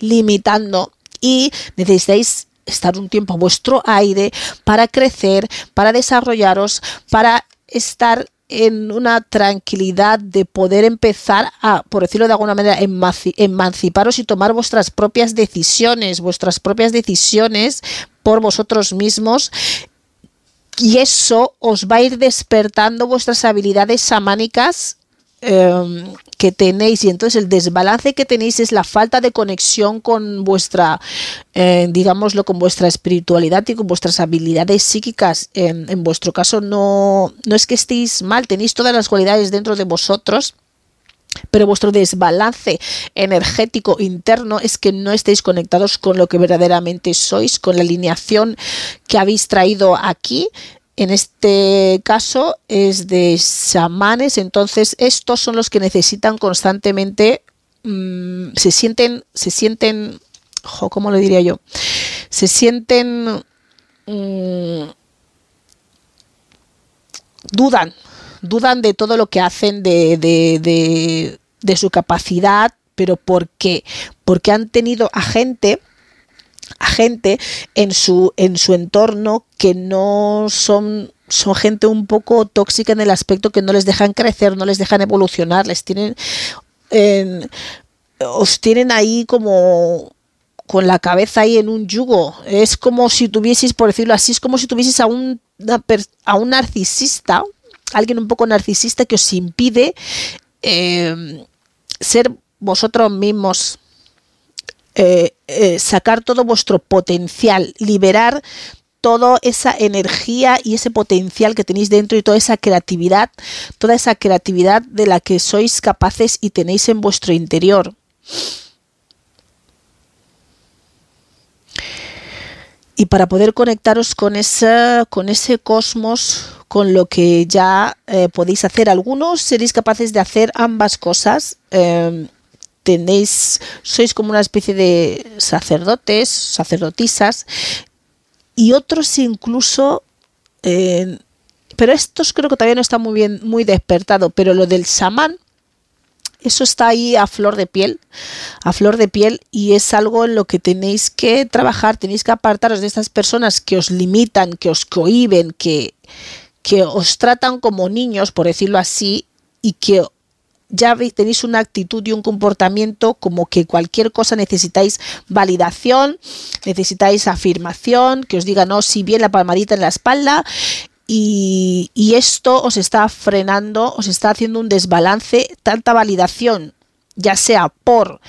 [SPEAKER 1] limitando y necesitáis estar un tiempo a vuestro aire para crecer, para desarrollaros, para estar en una tranquilidad de poder empezar a, por decirlo de alguna manera, emanciparos y tomar vuestras propias decisiones, vuestras propias decisiones por vosotros mismos. Y eso os va a ir despertando vuestras habilidades samánicas Em, que tenéis y entonces el desbalance que tenéis es la falta de conexión con vuestra, eh, digámoslo, con vuestra espiritualidad y con vuestras habilidades psíquicas. en vuestro caso no, no es que estéis mal, tenéis todas las cualidades dentro de vosotros. Pero vuestro desbalance energético interno es que no estéis conectados con lo que verdaderamente sois, con la alineación que habéis traído aquí, en este caso es de chamanes, entonces estos son los que necesitan constantemente, mm, se sienten, se sienten, ¿cómo lo diría yo? Se sienten, mm, dudan, dudan de todo lo que hacen, de, de, de su capacidad, pero ¿por qué? Porque han tenido a gente a gente en su, en su entorno que no son son gente un poco tóxica en el aspecto que no les dejan crecer, no les dejan evolucionar, les tienen os tienen ahí como con la cabeza ahí en un yugo. Es como si tuvieseis, por decirlo así, es como si tuvieseis a un, a un narcisista, alguien un poco narcisista que os impide eh, ser vosotros mismos eh, eh, sacar todo vuestro potencial, liberar toda esa energía y ese potencial que tenéis dentro y toda esa creatividad, toda esa creatividad de la que sois capaces y tenéis en vuestro interior. Y para poder conectaros con, ese, con ese cosmos, con lo que ya eh, podéis hacer, algunos seréis capaces de hacer ambas cosas tenéis, sois como una especie de sacerdotes, sacerdotisas, y otros incluso, eh, pero estos creo que todavía no está muy bien, muy despertado, pero lo del samán, eso está ahí a flor de piel, a flor de piel, y es algo en lo que tenéis que trabajar, tenéis que apartaros de estas personas que os limitan, que os cohiben, que, que os tratan como niños, por decirlo así, y que ya tenéis una actitud y un comportamiento como que cualquier cosa necesitáis validación, necesitáis afirmación, que os diga no, si bien la palmadita en la espalda. Y, y esto os está frenando, os está haciendo un desbalance, tanta validación, ya sea por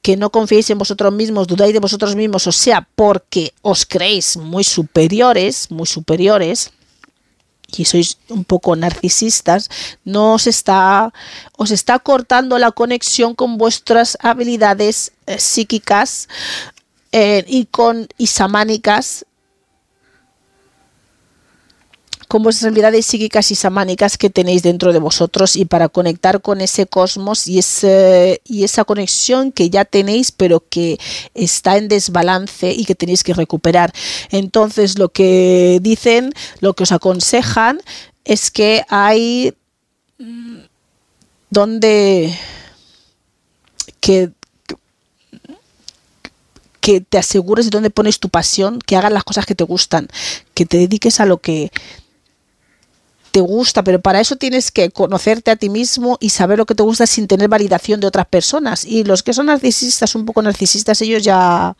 [SPEAKER 1] que no confiéis en vosotros mismos, dudáis de vosotros mismos, o sea, porque os creéis muy superiores, muy superiores, y sois un poco narcisistas, no os está, os está cortando la conexión con vuestras habilidades eh, psíquicas eh, y con y samánicas con vuestras habilidades psíquicas y samánicas que tenéis dentro de vosotros y para conectar con ese cosmos y, ese, y esa conexión que ya tenéis pero que está en desbalance y que tenéis que recuperar. Entonces lo que dicen, lo que os aconsejan es que hay mm, donde que que te asegures de dónde pones tu pasión, que hagas las cosas que te gustan, que te dediques a lo que te gusta, pero para eso tienes que conocerte a ti mismo y saber lo que te gusta sin tener validación de otras personas. Y los que son narcisistas, un poco narcisistas, ellos ya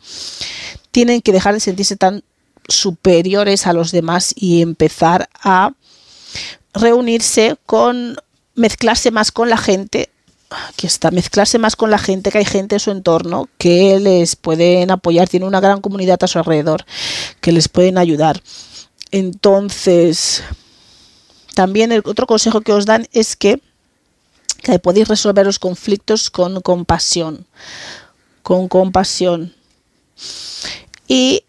[SPEAKER 1] tienen que dejar de sentirse tan superiores a los demás y empezar a reunirse con mezclarse más con la gente aquí está, mezclarse más con la gente, que hay gente en su entorno que les pueden apoyar, tiene una gran comunidad a su alrededor que les pueden ayudar. Entonces, también el otro consejo que os dan es que, podéis resolver los conflictos con compasión, con compasión. Y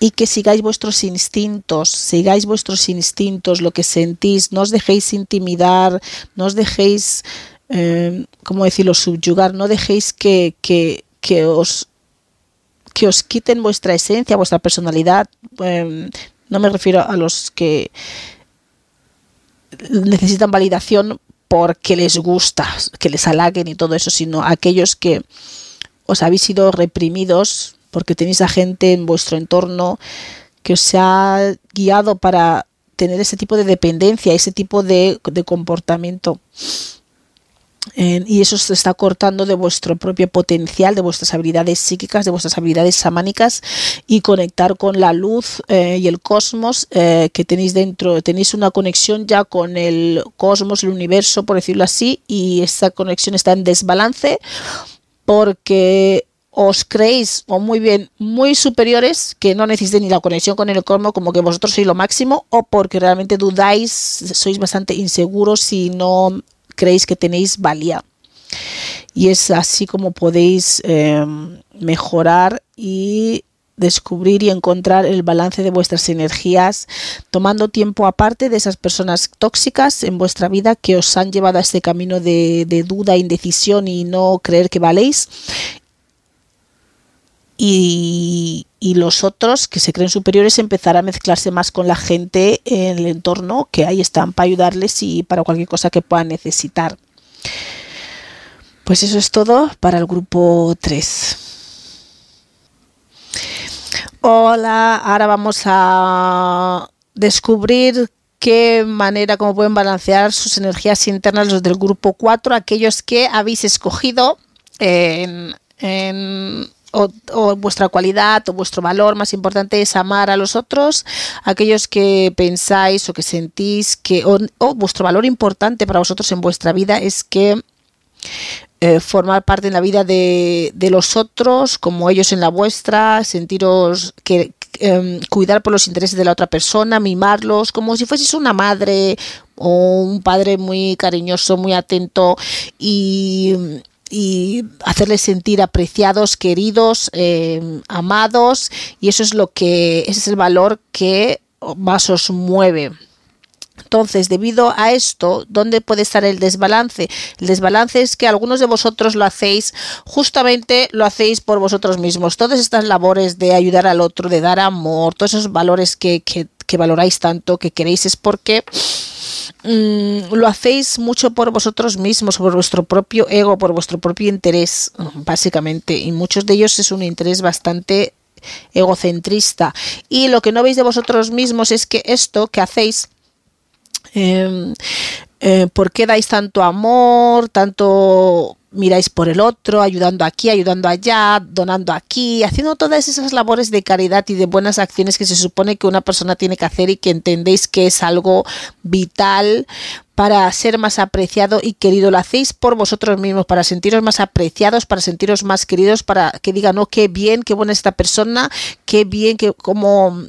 [SPEAKER 1] y que sigáis vuestros instintos, sigáis vuestros instintos, lo que sentís, no os dejéis intimidar, no os dejéis, eh, ¿cómo decirlo?, subyugar, no dejéis que, que, que, os que os quiten vuestra esencia, vuestra personalidad. Em, no me refiero a los que necesitan validación porque les gusta, que les halaguen y todo eso, sino a aquellos que os habéis sido reprimidos porque tenéis a gente en vuestro entorno que os ha guiado para tener ese tipo de dependencia, ese tipo de, comportamiento. Y eso se está cortando de vuestro propio potencial, de vuestras habilidades psíquicas, de vuestras habilidades samánicas y conectar con la luz eh, y el cosmos eh, que tenéis dentro. Tenéis una conexión ya con el cosmos, el universo, por decirlo así, y esa conexión está en desbalance porque os creéis o muy bien muy superiores que no necesiten ni la conexión con el cosmos como que vosotros sois lo máximo o porque realmente dudáis, sois bastante inseguros y no creéis que tenéis valía. Y es así como podéis em, mejorar y descubrir y encontrar el balance de vuestras energías, tomando tiempo aparte de esas personas tóxicas en vuestra vida que os han llevado a este camino de, de duda, indecisión y no creer que valéis y, los otros que se creen superiores empezar a mezclarse más con la gente en el entorno que ahí están para ayudarles y para cualquier cosa que puedan necesitar. Pues eso es todo para el grupo 3. Hola, ahora vamos a descubrir qué manera, cómo pueden balancear sus energías internas los del grupo 4, aquellos que habéis escogido en, o, vuestra cualidad o vuestro valor más importante es amar a los otros, aquellos que pensáis o que sentís que, o, vuestro valor importante para vosotros en vuestra vida es que eh, formar parte en la vida de, los otros como ellos en la vuestra, sentiros que, em, cuidar por los intereses de la otra persona, mimarlos, como si fueseis una madre o un padre muy cariñoso, muy atento y y hacerles sentir apreciados, queridos, eh, amados y eso es lo que es el valor que más os mueve. Entonces, debido a esto, ¿dónde puede estar el desbalance? El desbalance es que algunos de vosotros lo hacéis, justamente lo hacéis por vosotros mismos. Todas estas labores de ayudar al otro, de dar amor, todos esos valores que, que valoráis tanto, que queréis, es porque Mm, lo hacéis mucho por vosotros mismos, por vuestro propio ego, por vuestro propio interés, básicamente. Y muchos de ellos es un interés bastante egocentrista. Y lo que no veis de vosotros mismos es que esto que hacéis em, eh, ¿por qué dais tanto amor, tanto miráis por el otro, ayudando aquí, ayudando allá, donando aquí, haciendo todas esas labores de caridad y de buenas acciones que se supone que una persona tiene que hacer y que entendéis que es algo vital para ser más apreciado y querido. Lo hacéis por vosotros mismos, para sentiros más apreciados, para sentiros más queridos, para que digan, oh, qué bien, qué buena esta persona, qué bien, que como...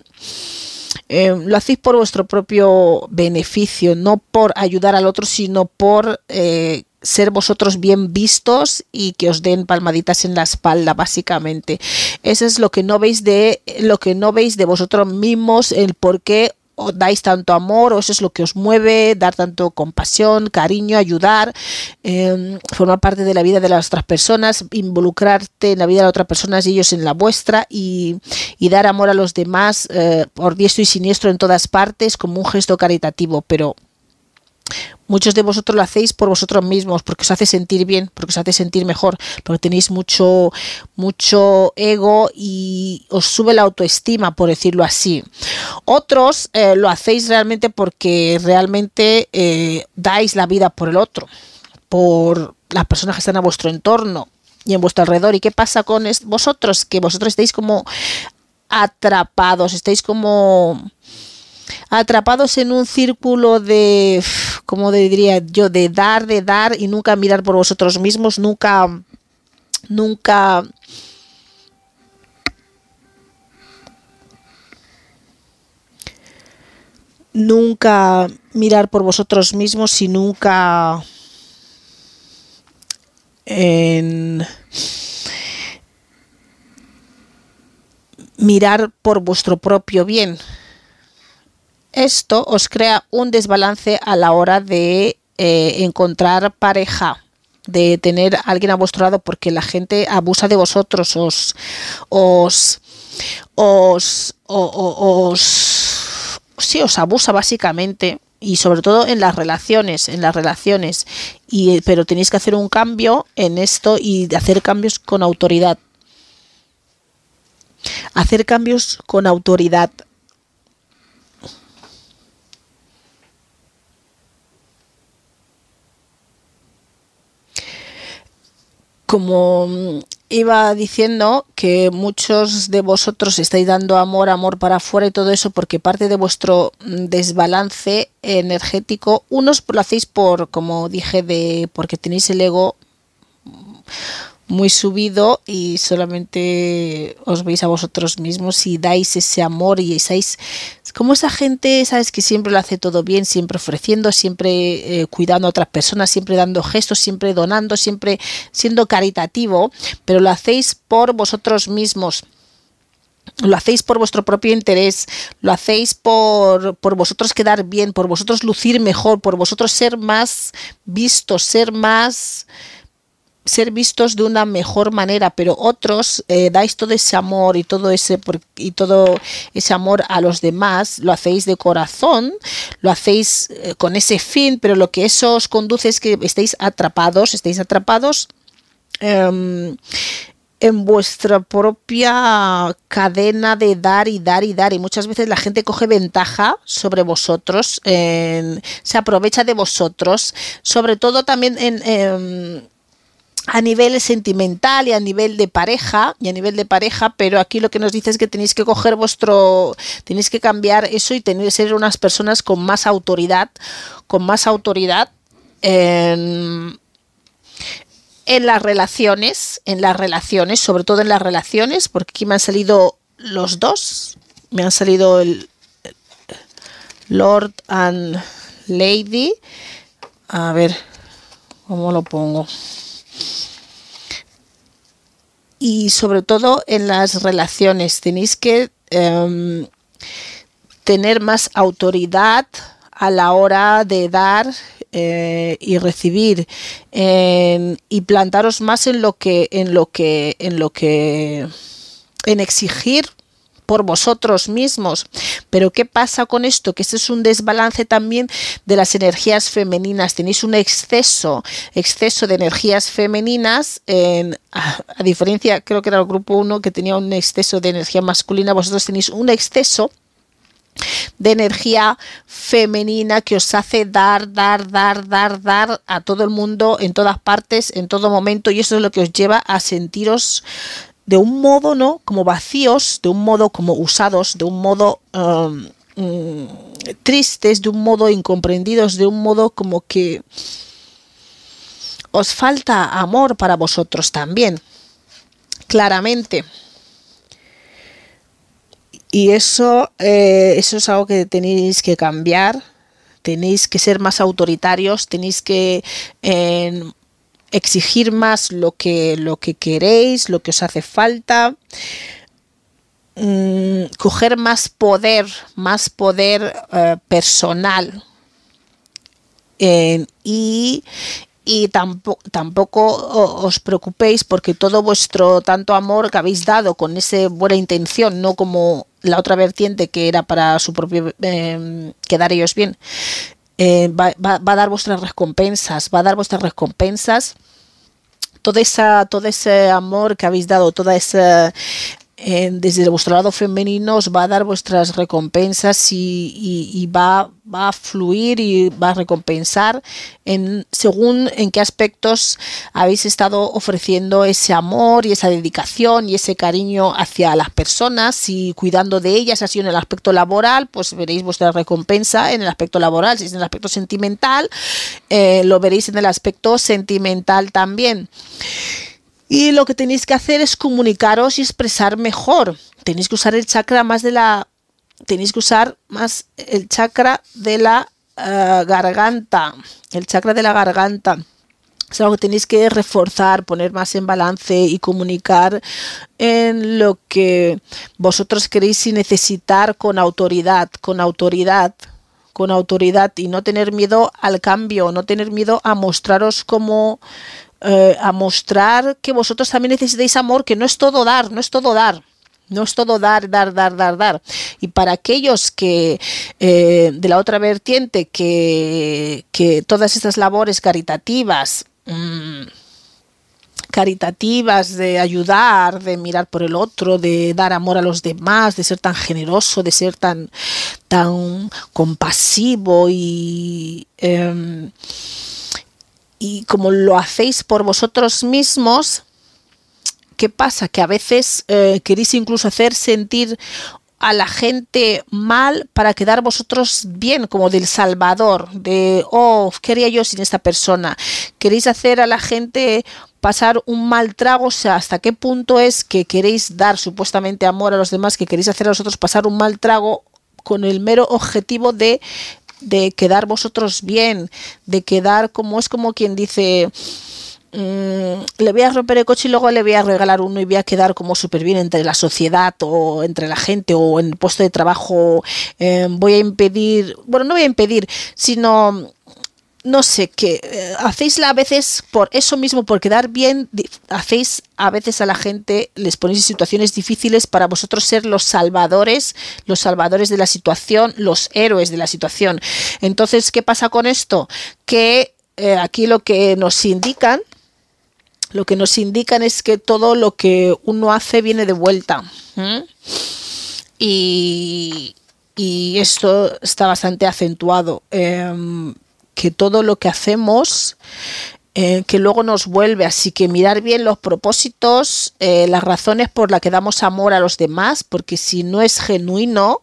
[SPEAKER 1] Eh, lo hacéis por vuestro propio beneficio, no por ayudar al otro, sino por eh, ser vosotros bien vistos y que os den palmaditas en la espalda básicamente. Eso es lo que no veis de lo que no veis de vosotros mismos el por qué os dais tanto amor o eso es lo que os mueve dar tanto compasión cariño ayudar em, formar parte de la vida de las otras personas involucrarte en la vida de las otras personas y ellos en la vuestra y, dar amor a los demás eh, por diestro y siniestro en todas partes como un gesto caritativo. Pero Muchos de vosotros lo hacéis por vosotros mismos, porque os hace sentir bien, porque os hace sentir mejor, porque tenéis mucho, mucho ego y os sube la autoestima, por decirlo así. Otros eh, lo hacéis realmente porque realmente eh, dais la vida por el otro, por las personas que están a vuestro entorno y en vuestro alrededor. ¿Y qué pasa con vosotros? Que vosotros estáis como atrapados, estáis como atrapados en un círculo de, como diría yo, de dar, de dar y nunca mirar por vosotros mismos, nunca, nunca... Nunca mirar por vosotros mismos y nunca en mirar por vuestro propio bien esto os crea un desbalance a la hora de eh, encontrar pareja de tener alguien a vuestro lado porque la gente abusa de vosotros, os, os, os, os, sí, os abusa básicamente y sobre todo en las relaciones, en las relaciones. Y, pero tenéis que hacer un cambio en esto y hacer cambios con autoridad. Hacer cambios con autoridad. Como mm, iba diciendo que muchos de vosotros estáis dando amor, amor para afuera y todo eso porque parte de vuestro mm, desbalance energético, unos lo hacéis por, como dije, de porque tenéis el ego muy subido y solamente os veis a vosotros mismos y dais ese amor y estáis como esa gente, sabes que siempre lo hace todo bien, siempre ofreciendo, siempre eh, cuidando a otras personas, siempre dando gestos, siempre donando, siempre siendo caritativo, pero lo hacéis por vosotros mismos. Lo hacéis por vuestro propio interés, lo hacéis por, por, vosotros quedar bien, por vosotros lucir mejor, por vosotros ser más vistos, ser más ser vistos de una mejor manera, pero otros eh, dais todo ese amor y todo ese y todo ese amor a los demás, lo hacéis de corazón, lo hacéis eh, con ese fin, pero lo que eso os conduce es que estéis atrapados, estéis atrapados em, en vuestra propia cadena de dar y dar y dar. Y muchas veces la gente coge ventaja sobre vosotros, se aprovecha de vosotros, sobre todo también en em, a nivel sentimental y a nivel de pareja y a nivel de pareja, pero aquí lo que nos dice es que tenéis que coger vuestro, tenéis que cambiar eso y tener ser unas personas con más autoridad, con más autoridad en las relaciones, en las relaciones, sobre todo en las relaciones, porque aquí me han salido los dos, me han salido el Lord and Lady, a ver, ¿cómo lo pongo? Y sobre todo en las relaciones. Tenéis que em, tener más autoridad a la hora de dar eh, y recibir y plantaros más en lo que en lo que en lo que en exigir por vosotros mismos. Pero ¿qué pasa con esto? Que este es un desbalance también de las energías femeninas. Tenéis un exceso, exceso de energías femeninas, en, a, diferencia, creo que era el grupo 1 que tenía un exceso de energía masculina, vosotros tenéis un exceso de energía femenina que os hace dar, dar, dar, dar, dar a todo el mundo, en todas partes, en todo momento, y eso es lo que os lleva a sentiros de un modo, ¿no? Como vacíos, de un modo como usados, de un modo um, mm, tristes, de un modo incomprendidos, de un modo como que os falta amor para vosotros también, claramente. Y eso, eh, eso es algo que tenéis que cambiar, tenéis que ser más autoritarios, tenéis que exigir más lo que, lo que queréis, lo que os hace falta, mm, coger más poder, más poder eh, personal. Y, y tampoco, os preocupéis porque todo vuestro tanto amor que habéis dado con esa buena intención, no como la otra vertiente que era para su propio eh, quedar ellos bien, eh, va, a dar vuestras recompensas, va a dar vuestras recompensas. Toda esa, todo ese amor que habéis dado, toda esa desde vuestro lado femenino os va a dar vuestras recompensas y, va, va, a fluir y va a recompensar en, según en qué aspectos habéis estado ofreciendo ese amor y esa dedicación y ese cariño hacia las personas y cuidando de ellas, así en el aspecto laboral, pues veréis vuestra recompensa en el aspecto laboral, si es en el aspecto sentimental, eh, lo veréis en el aspecto sentimental también. Y lo que tenéis que hacer es comunicaros y expresar mejor. Tenéis que usar el chakra más de la. Tenéis que usar más el chakra de la eh, garganta. El chakra de la garganta. Es algo que tenéis que reforzar, poner más en balance y comunicar en lo que vosotros queréis y necesitar con autoridad, con autoridad, con autoridad y no tener miedo al cambio, no tener miedo a mostraros como eh, a mostrar que vosotros también necesitáis amor, que no es todo dar, no es todo dar. No es todo dar, dar, dar, dar, dar. Y para aquellos que eh, de la otra vertiente, que, que todas estas labores caritativas, mm, caritativas, de ayudar, de mirar por el otro, de dar amor a los demás, de ser tan generoso, de ser tan, tan compasivo y em, y como lo hacéis por vosotros mismos, ¿qué pasa? Que a veces eh, queréis incluso hacer sentir a la gente mal para quedar vosotros bien, como del Salvador, de, oh, ¿qué haría yo sin esta persona? Queréis hacer a la gente pasar un mal trago, o sea, hasta qué punto es que queréis dar supuestamente amor a los demás, que queréis hacer a vosotros pasar un mal trago con el mero objetivo de de quedar vosotros bien, de quedar como es como quien dice, mm, le voy a romper el coche y luego le voy a regalar uno y voy a quedar como súper bien entre la sociedad o entre la gente o en el puesto de trabajo. Eh, voy a impedir, bueno, no voy a impedir, sino no sé, que eh, hacéis a veces por eso mismo, por quedar bien, hacéis a veces a la gente, les ponéis en situaciones difíciles para vosotros ser los salvadores, los salvadores de la situación, los héroes de la situación. Entonces, ¿qué pasa con esto? Que eh, aquí lo que nos indican, lo que nos indican es que todo lo que uno hace viene de vuelta. Y, y esto está bastante acentuado. Em, que todo lo que hacemos eh, que luego nos vuelve. Así que mirar bien los propósitos, eh, las razones por las que damos amor a los demás, porque si no es genuino,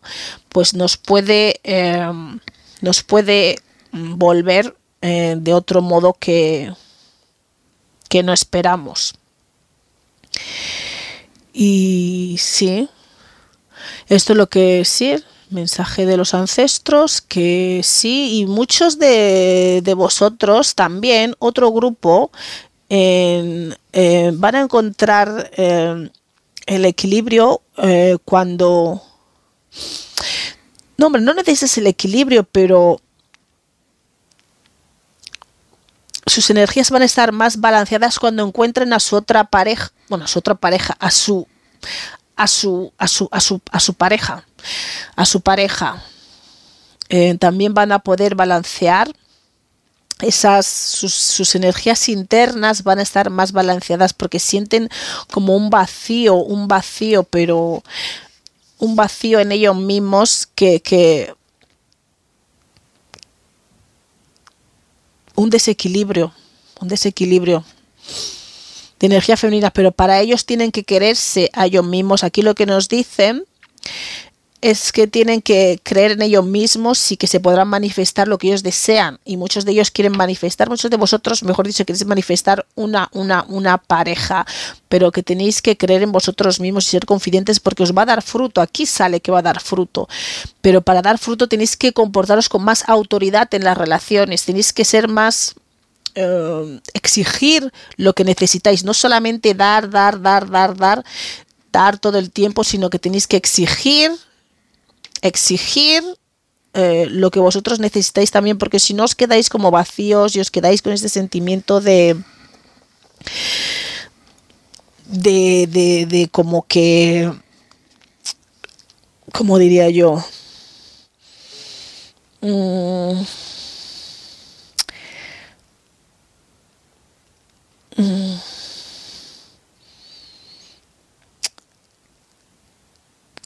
[SPEAKER 1] pues nos puede, em, nos puede volver eh, de otro modo que, que no esperamos. Y sí, esto es lo que sí, mensaje de los ancestros, que sí, y muchos de, vosotros también, otro grupo, van a encontrar eh, el equilibrio eh, cuando... No, hombre, no necesitas el equilibrio, pero sus energías van a estar más balanceadas cuando encuentren a su otra pareja, bueno, a su otra pareja, a su, a su, a su, a su, a su pareja, a su pareja. Eh, también van a poder balancear esas sus, energías internas van a estar más balanceadas porque sienten como un vacío, un vacío, pero un vacío en ellos mismos que, que un desequilibrio, un desequilibrio de energía femenina, pero para ellos tienen que quererse a ellos mismos. Aquí lo que nos dicen es que tienen que creer en ellos mismos y que se podrán manifestar lo que ellos desean. Y muchos de ellos quieren manifestar, muchos de vosotros, mejor dicho, queréis manifestar una, una, una pareja, pero que tenéis que creer en vosotros mismos y ser confidentes porque os va a dar fruto. Aquí sale que va a dar fruto. Pero para dar fruto tenéis que comportaros con más autoridad en las relaciones, tenéis que ser más eh, exigir lo que necesitáis, no solamente dar, dar, dar, dar, dar, dar todo el tiempo, sino que tenéis que exigir, exigir eh, lo que vosotros necesitáis también, porque si no os quedáis como vacíos y os quedáis con ese sentimiento de... De, de, de como que, como diría yo, mm. Mm.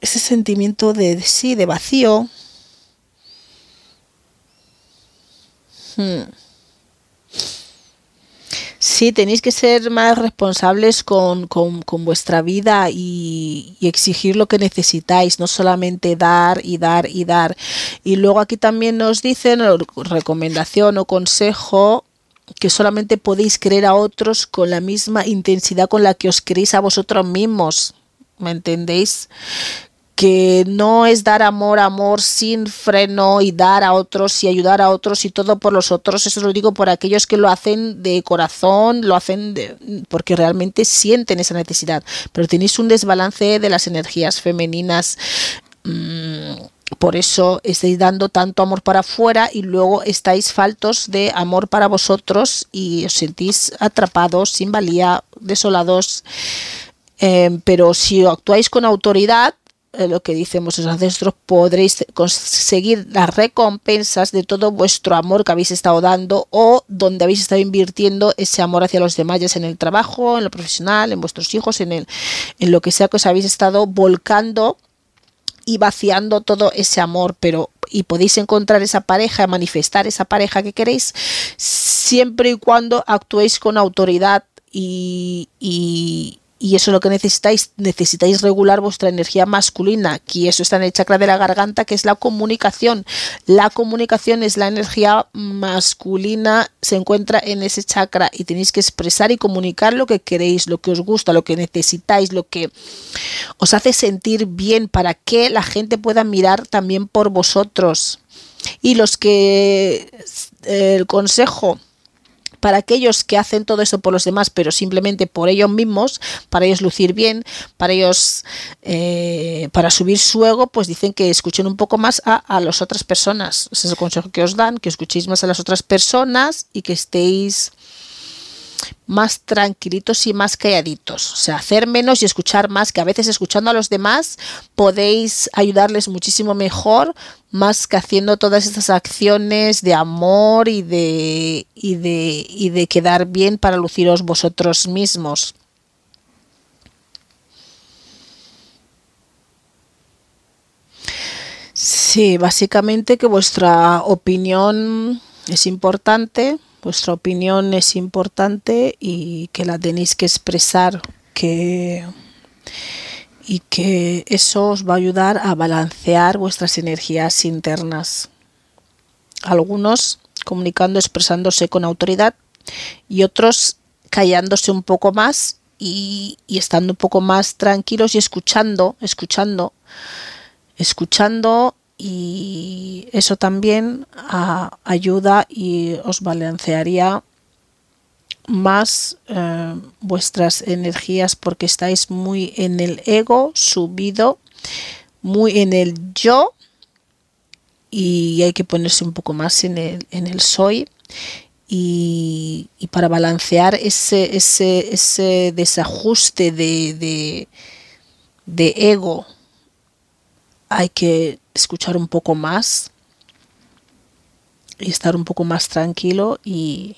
[SPEAKER 1] Sentimiento de sí, de vacío. Hmm. Sí, tenéis que ser más responsables con, vuestra vida y, exigir lo que necesitáis, no solamente dar y dar y dar. Y luego aquí también nos dicen recomendación o consejo que solamente podéis querer a otros con la misma intensidad con la que os queréis a vosotros mismos. ¿Me entendéis? Que no es dar amor, amor sin freno y dar a otros y ayudar a otros y todo por los otros. Eso lo digo por aquellos que lo hacen de corazón, lo hacen porque realmente sienten esa necesidad. Pero tenéis un desbalance de las energías femeninas. Mm, por eso estáis dando tanto amor para afuera y luego estáis faltos de amor para vosotros y os sentís atrapados, sin valía, desolados. Eh, pero si actuáis con autoridad, lo que dicen vuestros ancestros, podréis conseguir las recompensas de todo vuestro amor que habéis estado dando o donde habéis estado invirtiendo ese amor hacia los demás, ya sea en el trabajo, en lo profesional, en vuestros hijos, en, el, en lo que sea que os habéis estado volcando y vaciando todo ese amor, pero y podéis encontrar esa pareja, manifestar esa pareja que queréis, siempre y cuando actuéis con autoridad y, y, y eso es lo que necesitáis, necesitáis regular vuestra energía masculina, que eso está en el chakra de la garganta, que es la comunicación. La comunicación es la energía masculina, se encuentra en ese chakra y tenéis que expresar y comunicar lo que queréis, lo que os gusta, lo que necesitáis, lo que os hace sentir bien para que la gente pueda mirar también por vosotros. Y los que el consejo para aquellos que hacen todo eso por los demás, pero simplemente por ellos mismos, para ellos lucir bien, para ellos, eh, para subir su ego, pues dicen que escuchen un poco más a, a las otras personas. Ese es el consejo que os dan, que escuchéis más a las otras personas y que estéis más tranquilitos y más calladitos. O sea, hacer menos y escuchar más, que a veces escuchando a los demás podéis ayudarles muchísimo mejor, más que haciendo todas estas acciones de amor y de, y de, y de quedar bien para luciros vosotros mismos. Sí, básicamente que vuestra opinión es importante, vuestra opinión es importante y que la tenéis que expresar que y que eso os va a ayudar a balancear vuestras energías internas. Algunos comunicando, expresándose con autoridad y otros callándose un poco más y, y estando un poco más tranquilos y escuchando, escuchando, escuchando y eso también ayuda y os balancearía más eh, vuestras energías porque estáis muy en el ego subido, muy en el yo y hay que ponerse un poco más en el, en el soy y, para balancear ese, ese, ese desajuste de, de, de ego hay que escuchar un poco más y estar un poco más tranquilo y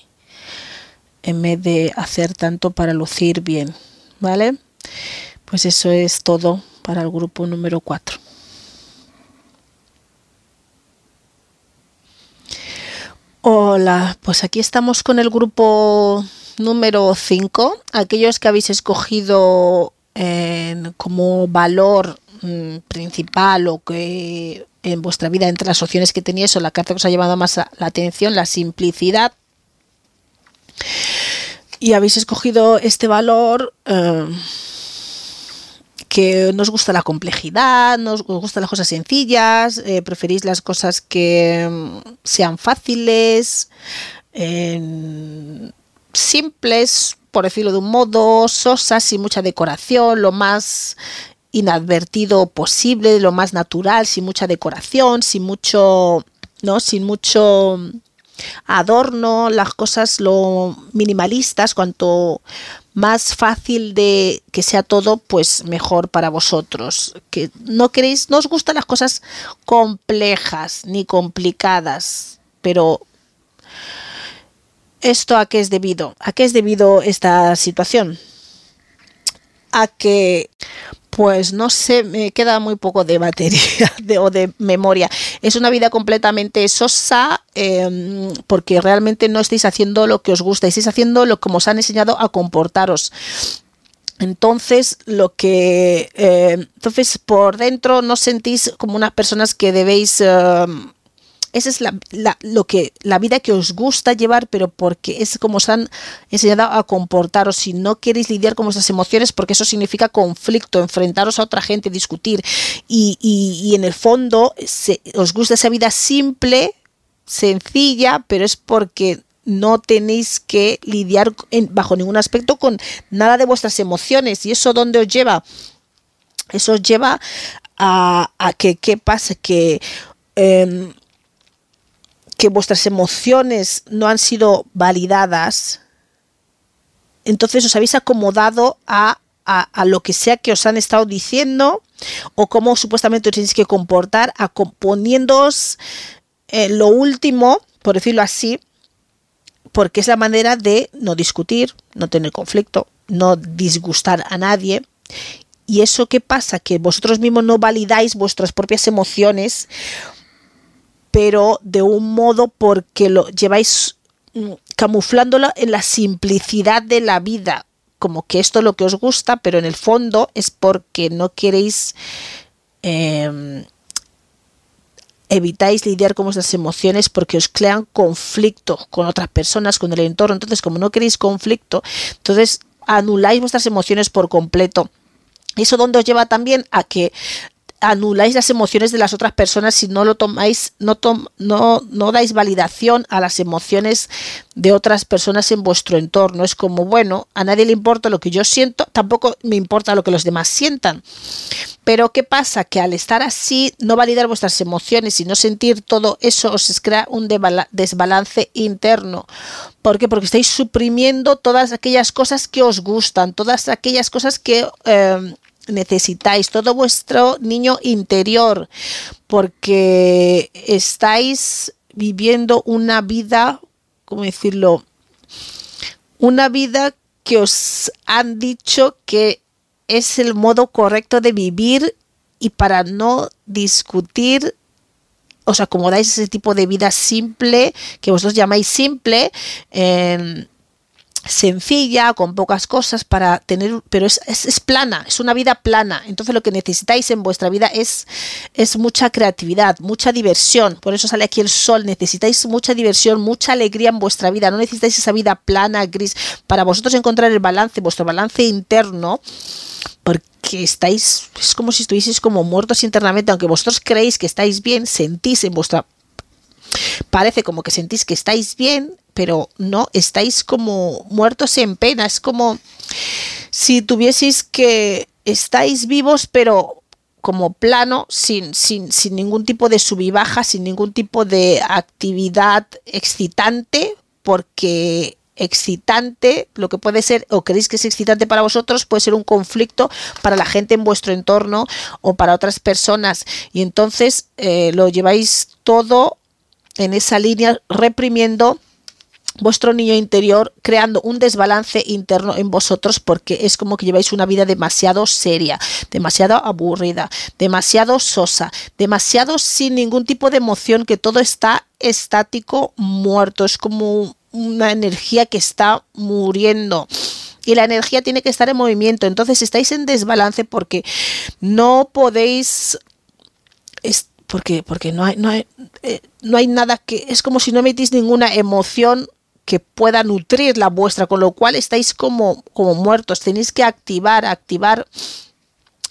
[SPEAKER 1] en vez de hacer tanto para lucir bien, ¿vale? Pues eso es todo para el grupo número 4. Hola, pues aquí estamos con el grupo número 5, aquellos que habéis escogido como valor Mm, principal o que en vuestra vida entre las opciones que teníais o la carta que os ha llevado más la atención, la simplicidad. Y habéis escogido este valor eh, que nos gusta la complejidad, nos, os gustan las cosas sencillas, eh, preferís las cosas que mm, sean fáciles, simples, por decirlo de un modo, sosas, sin mucha decoración, lo más inadvertido posible, lo más natural, sin mucha decoración, sin mucho, ¿no? Sin mucho adorno, las cosas lo minimalistas, cuanto más fácil de que sea todo, pues mejor para vosotros. Que no queréis, no os gustan las cosas complejas ni complicadas, pero ¿esto a qué es debido? ¿A qué es debido esta situación? A que Pues no sé, me queda muy poco de batería o de memoria. Es una vida completamente sosa em, porque realmente no estáis haciendo lo que os gusta, estáis haciendo lo que os han enseñado a comportaros. Entonces, lo que. Eh, entonces, por dentro no sentís como unas personas que debéis. Em, esa es la, lo que, la vida que os gusta llevar, pero porque es como os han enseñado a comportaros. Si no queréis lidiar con vuestras emociones, porque eso significa conflicto, enfrentaros a otra gente, discutir. Y, y, en el fondo os gusta esa vida simple, sencilla, pero es porque no tenéis que lidiar bajo ningún aspecto con nada de vuestras emociones. ¿Y eso dónde os lleva? Eso os lleva a, que, ¿qué pasa? Que em, que vuestras emociones no han sido validadas, entonces os habéis acomodado a, lo que sea que os han estado diciendo o cómo supuestamente os tenéis que comportar, poniéndoos eh, lo último, por decirlo así, porque es la manera de no discutir, no tener conflicto, no disgustar a nadie. ¿Y eso qué pasa? Que vosotros mismos no validáis vuestras propias emociones pero de un modo porque lo lleváis mm, camuflándolo en la simplicidad de la vida, como que esto es lo que os gusta, pero en el fondo es porque no queréis, em, evitáis lidiar con vuestras emociones porque os crean conflicto con otras personas, con el entorno. Entonces, como no queréis conflicto, entonces anuláis vuestras emociones por completo. Eso donde os lleva también a que anuláis las emociones de las otras personas si no lo tomáis, no, no, no dais validación a las emociones de otras personas en vuestro entorno. Es como, bueno, a nadie le importa lo que yo siento, tampoco me importa lo que los demás sientan. Pero ¿qué pasa? Que al estar así, no validar vuestras emociones y no sentir todo eso, os crea un desbalance interno. ¿Por qué? Porque estáis suprimiendo todas aquellas cosas que os gustan, todas aquellas cosas que... Eh, necesitáis, todo vuestro niño interior, porque estáis viviendo una vida, ¿cómo decirlo? Una vida que os han dicho que es el modo correcto de vivir y para no discutir os acomodáis ese tipo de vida simple que vosotros llamáis simple sencilla, con pocas cosas para tener, pero es, es, plana, es una vida plana. Entonces lo que necesitáis en vuestra vida es, es mucha creatividad, mucha diversión. Por eso sale aquí el sol. Necesitáis mucha diversión, mucha alegría en vuestra vida. No necesitáis esa vida plana, gris. Para vosotros encontrar el balance, vuestro balance interno, porque estáis, es como si estuvieseis como muertos internamente, aunque vosotros creéis que estáis bien, sentís en vuestra parece como que sentís que estáis bien, pero no, estáis como muertos en pena, es como si tuvieseis que estáis vivos, pero como plano, sin, sin, sin ningún tipo de sub y baja, sin ningún tipo de actividad excitante, porque excitante, lo que puede ser, o creéis que es excitante para vosotros, puede ser un conflicto para la gente en vuestro entorno o para otras personas. Y entonces eh, lo lleváis todo en esa línea reprimiendo vuestro niño interior creando un desbalance interno en vosotros porque es como que lleváis una vida demasiado seria, demasiado aburrida, demasiado sosa, demasiado sin ningún tipo de emoción, que todo está estático, muerto, es como una energía que está muriendo y la energía tiene que estar en movimiento. Entonces estáis en desbalance porque no podéis porque, porque no, hay, no, hay, eh, no hay nada que... Es como si no emitís ninguna emoción que pueda nutrir la vuestra, con lo cual estáis como, como muertos. Tenéis que activar, activar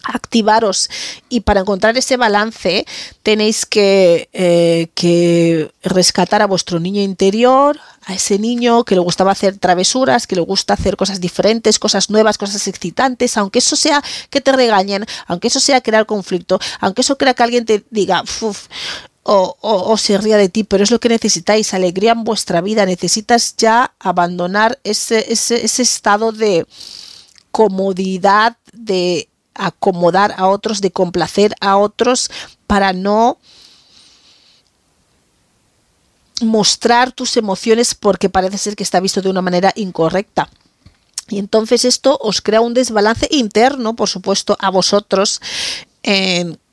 [SPEAKER 1] activaros y para encontrar ese balance tenéis que, eh, que, rescatar a vuestro niño interior, a ese niño que le gustaba hacer travesuras, que le gusta hacer cosas diferentes, cosas nuevas, cosas excitantes, aunque eso sea que te regañen, aunque eso sea crear conflicto, aunque eso crea que alguien te diga, o, o, se ría de ti, pero es lo que necesitáis, alegría en vuestra vida, necesitas ya abandonar ese, ese, ese estado de comodidad, de acomodar a otros, de complacer a otros para no mostrar tus emociones porque parece ser que está visto de una manera incorrecta. Y entonces esto os crea un desbalance interno, por supuesto, a vosotros,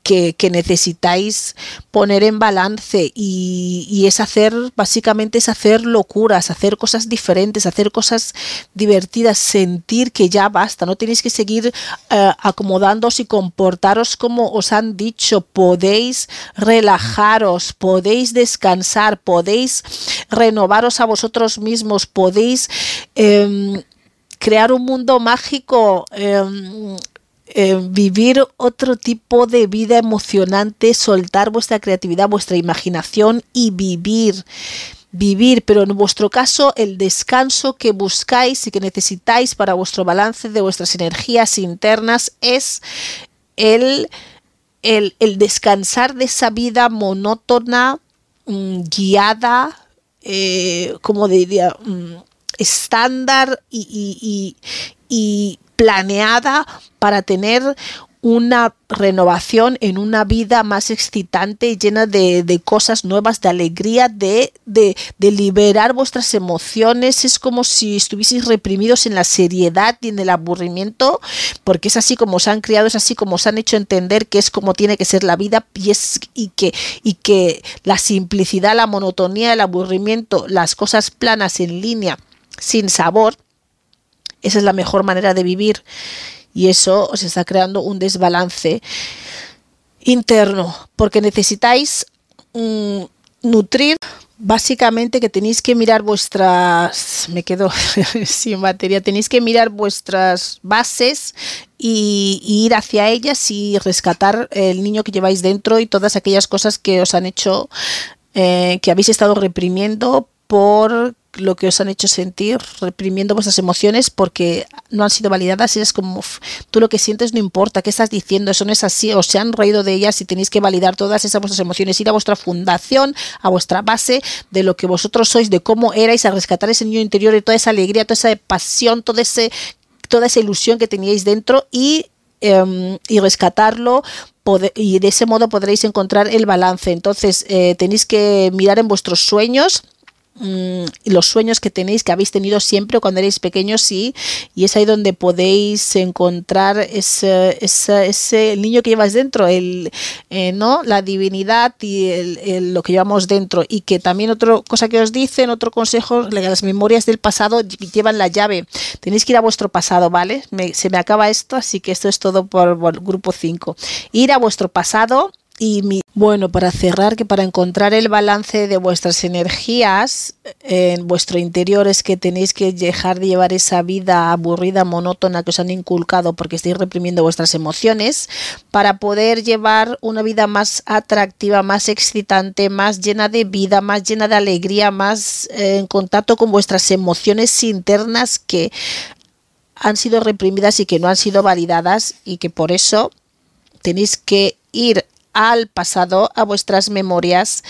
[SPEAKER 1] que, necesitáis poner en balance y, es hacer, básicamente es hacer locuras, hacer cosas diferentes, hacer cosas divertidas, sentir que ya basta, no tenéis que seguir acomodándoos y comportaros como os han dicho, podéis relajaros, podéis descansar, podéis renovaros a vosotros mismos, podéis... Eh, crear un mundo mágico, eh, eh, vivir otro tipo de vida emocionante, soltar vuestra creatividad, vuestra imaginación y vivir vivir, pero en vuestro caso el descanso que buscáis y que necesitáis para vuestro balance de vuestras energías internas es el, el, descansar de esa vida monótona, mm, guiada, eh, como diría, mm, estándar y planeada para tener una renovación en una vida más excitante, llena de, cosas nuevas, de alegría, de, de, liberar vuestras emociones. Es como si estuvieseis reprimidos en la seriedad y en el aburrimiento, porque es así como os han criado, es así como os han hecho entender que es como tiene que ser la vida y, es, y, que, y que la simplicidad, la monotonía, el aburrimiento, las cosas planas en línea, sin sabor, esa es la mejor manera de vivir. Y eso os está creando un desbalance interno porque necesitáis mm, nutrir básicamente que tenéis que mirar vuestras me quedo sin batería tenéis que mirar vuestras bases y, ir hacia ellas y rescatar el niño que lleváis dentro y todas aquellas cosas que os han hecho eh, que habéis estado reprimiendo por lo que os han hecho sentir, reprimiendo vuestras emociones porque no han sido validadas y es como tú lo que sientes no importa, ¿qué estás diciendo? Eso no es así, o se han reído de ellas y tenéis que validar todas esas vuestras emociones, ir a vuestra fundación, a vuestra base de lo que vosotros sois, de cómo erais, a rescatar ese niño interior y toda esa alegría, toda esa pasión, todo ese, toda esa ilusión que teníais dentro y em, y rescatarlo y de ese modo podréis encontrar el balance. Entonces eh, tenéis que mirar en vuestros sueños Mm, los sueños que tenéis, que habéis tenido siempre cuando erais pequeños, sí, y es ahí donde podéis encontrar ese, ese, niño que llevas dentro, el, eh, ¿no? la divinidad y el, lo que llevamos dentro. Y que también otra cosa que os dicen, otro consejo, las memorias del pasado llevan la llave. Tenéis que ir a vuestro pasado, ¿vale? se me acaba esto, así que esto es todo por, por grupo 5. Ir a vuestro pasado y mi, bueno, para cerrar, que para encontrar el balance de vuestras energías en vuestro interior es que tenéis que dejar de llevar esa vida aburrida, monótona que os han inculcado porque estáis reprimiendo vuestras emociones para poder llevar una vida más atractiva, más excitante, más llena de vida, más llena de alegría, más eh, en contacto con vuestras emociones internas que han sido reprimidas y que no han sido validadas y que por eso tenéis que ir al pasado, a vuestras memorias,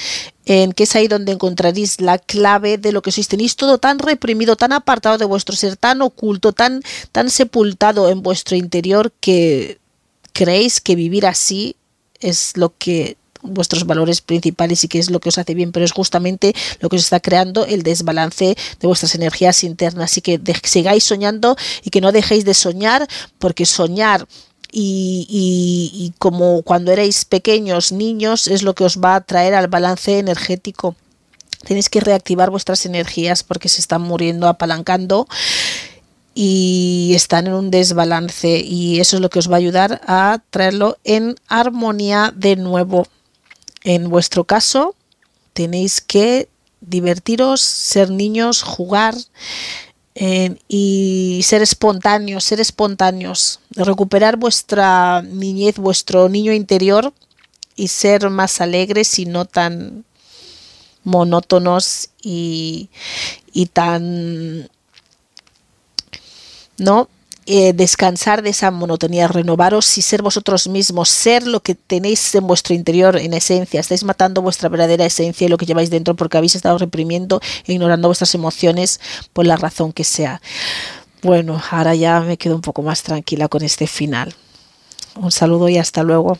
[SPEAKER 1] en que es ahí donde encontraréis la clave de lo que sois. Tenéis todo tan reprimido, tan apartado de vuestro ser, tan oculto, tan, tan sepultado en vuestro interior que creéis que vivir así es lo que vuestros valores principales y que es lo que os hace bien, pero es justamente lo que os está creando el desbalance de vuestras energías internas. Así que sigáis soñando y que no dejéis de soñar, porque soñar y, como cuando erais pequeños niños es lo que os va a traer al balance energético. Tenéis que reactivar vuestras energías porque se están muriendo, apalancando y están en un desbalance y eso es lo que os va a ayudar a traerlo en armonía de nuevo. En vuestro caso tenéis que divertiros, ser niños, jugar, y ser espontáneos, ser espontáneos, recuperar vuestra niñez, vuestro niño interior y ser más alegres y no tan monótonos y, y tan no eh, descansar de esa monotonía, renovaros y ser vosotros mismos, ser lo que tenéis en vuestro interior en esencia. Estáis matando vuestra verdadera esencia y lo que lleváis dentro porque habéis estado reprimiendo e ignorando vuestras emociones por la razón que sea. Bueno, ahora ya me quedo un poco más tranquila con este final. Un saludo y hasta luego.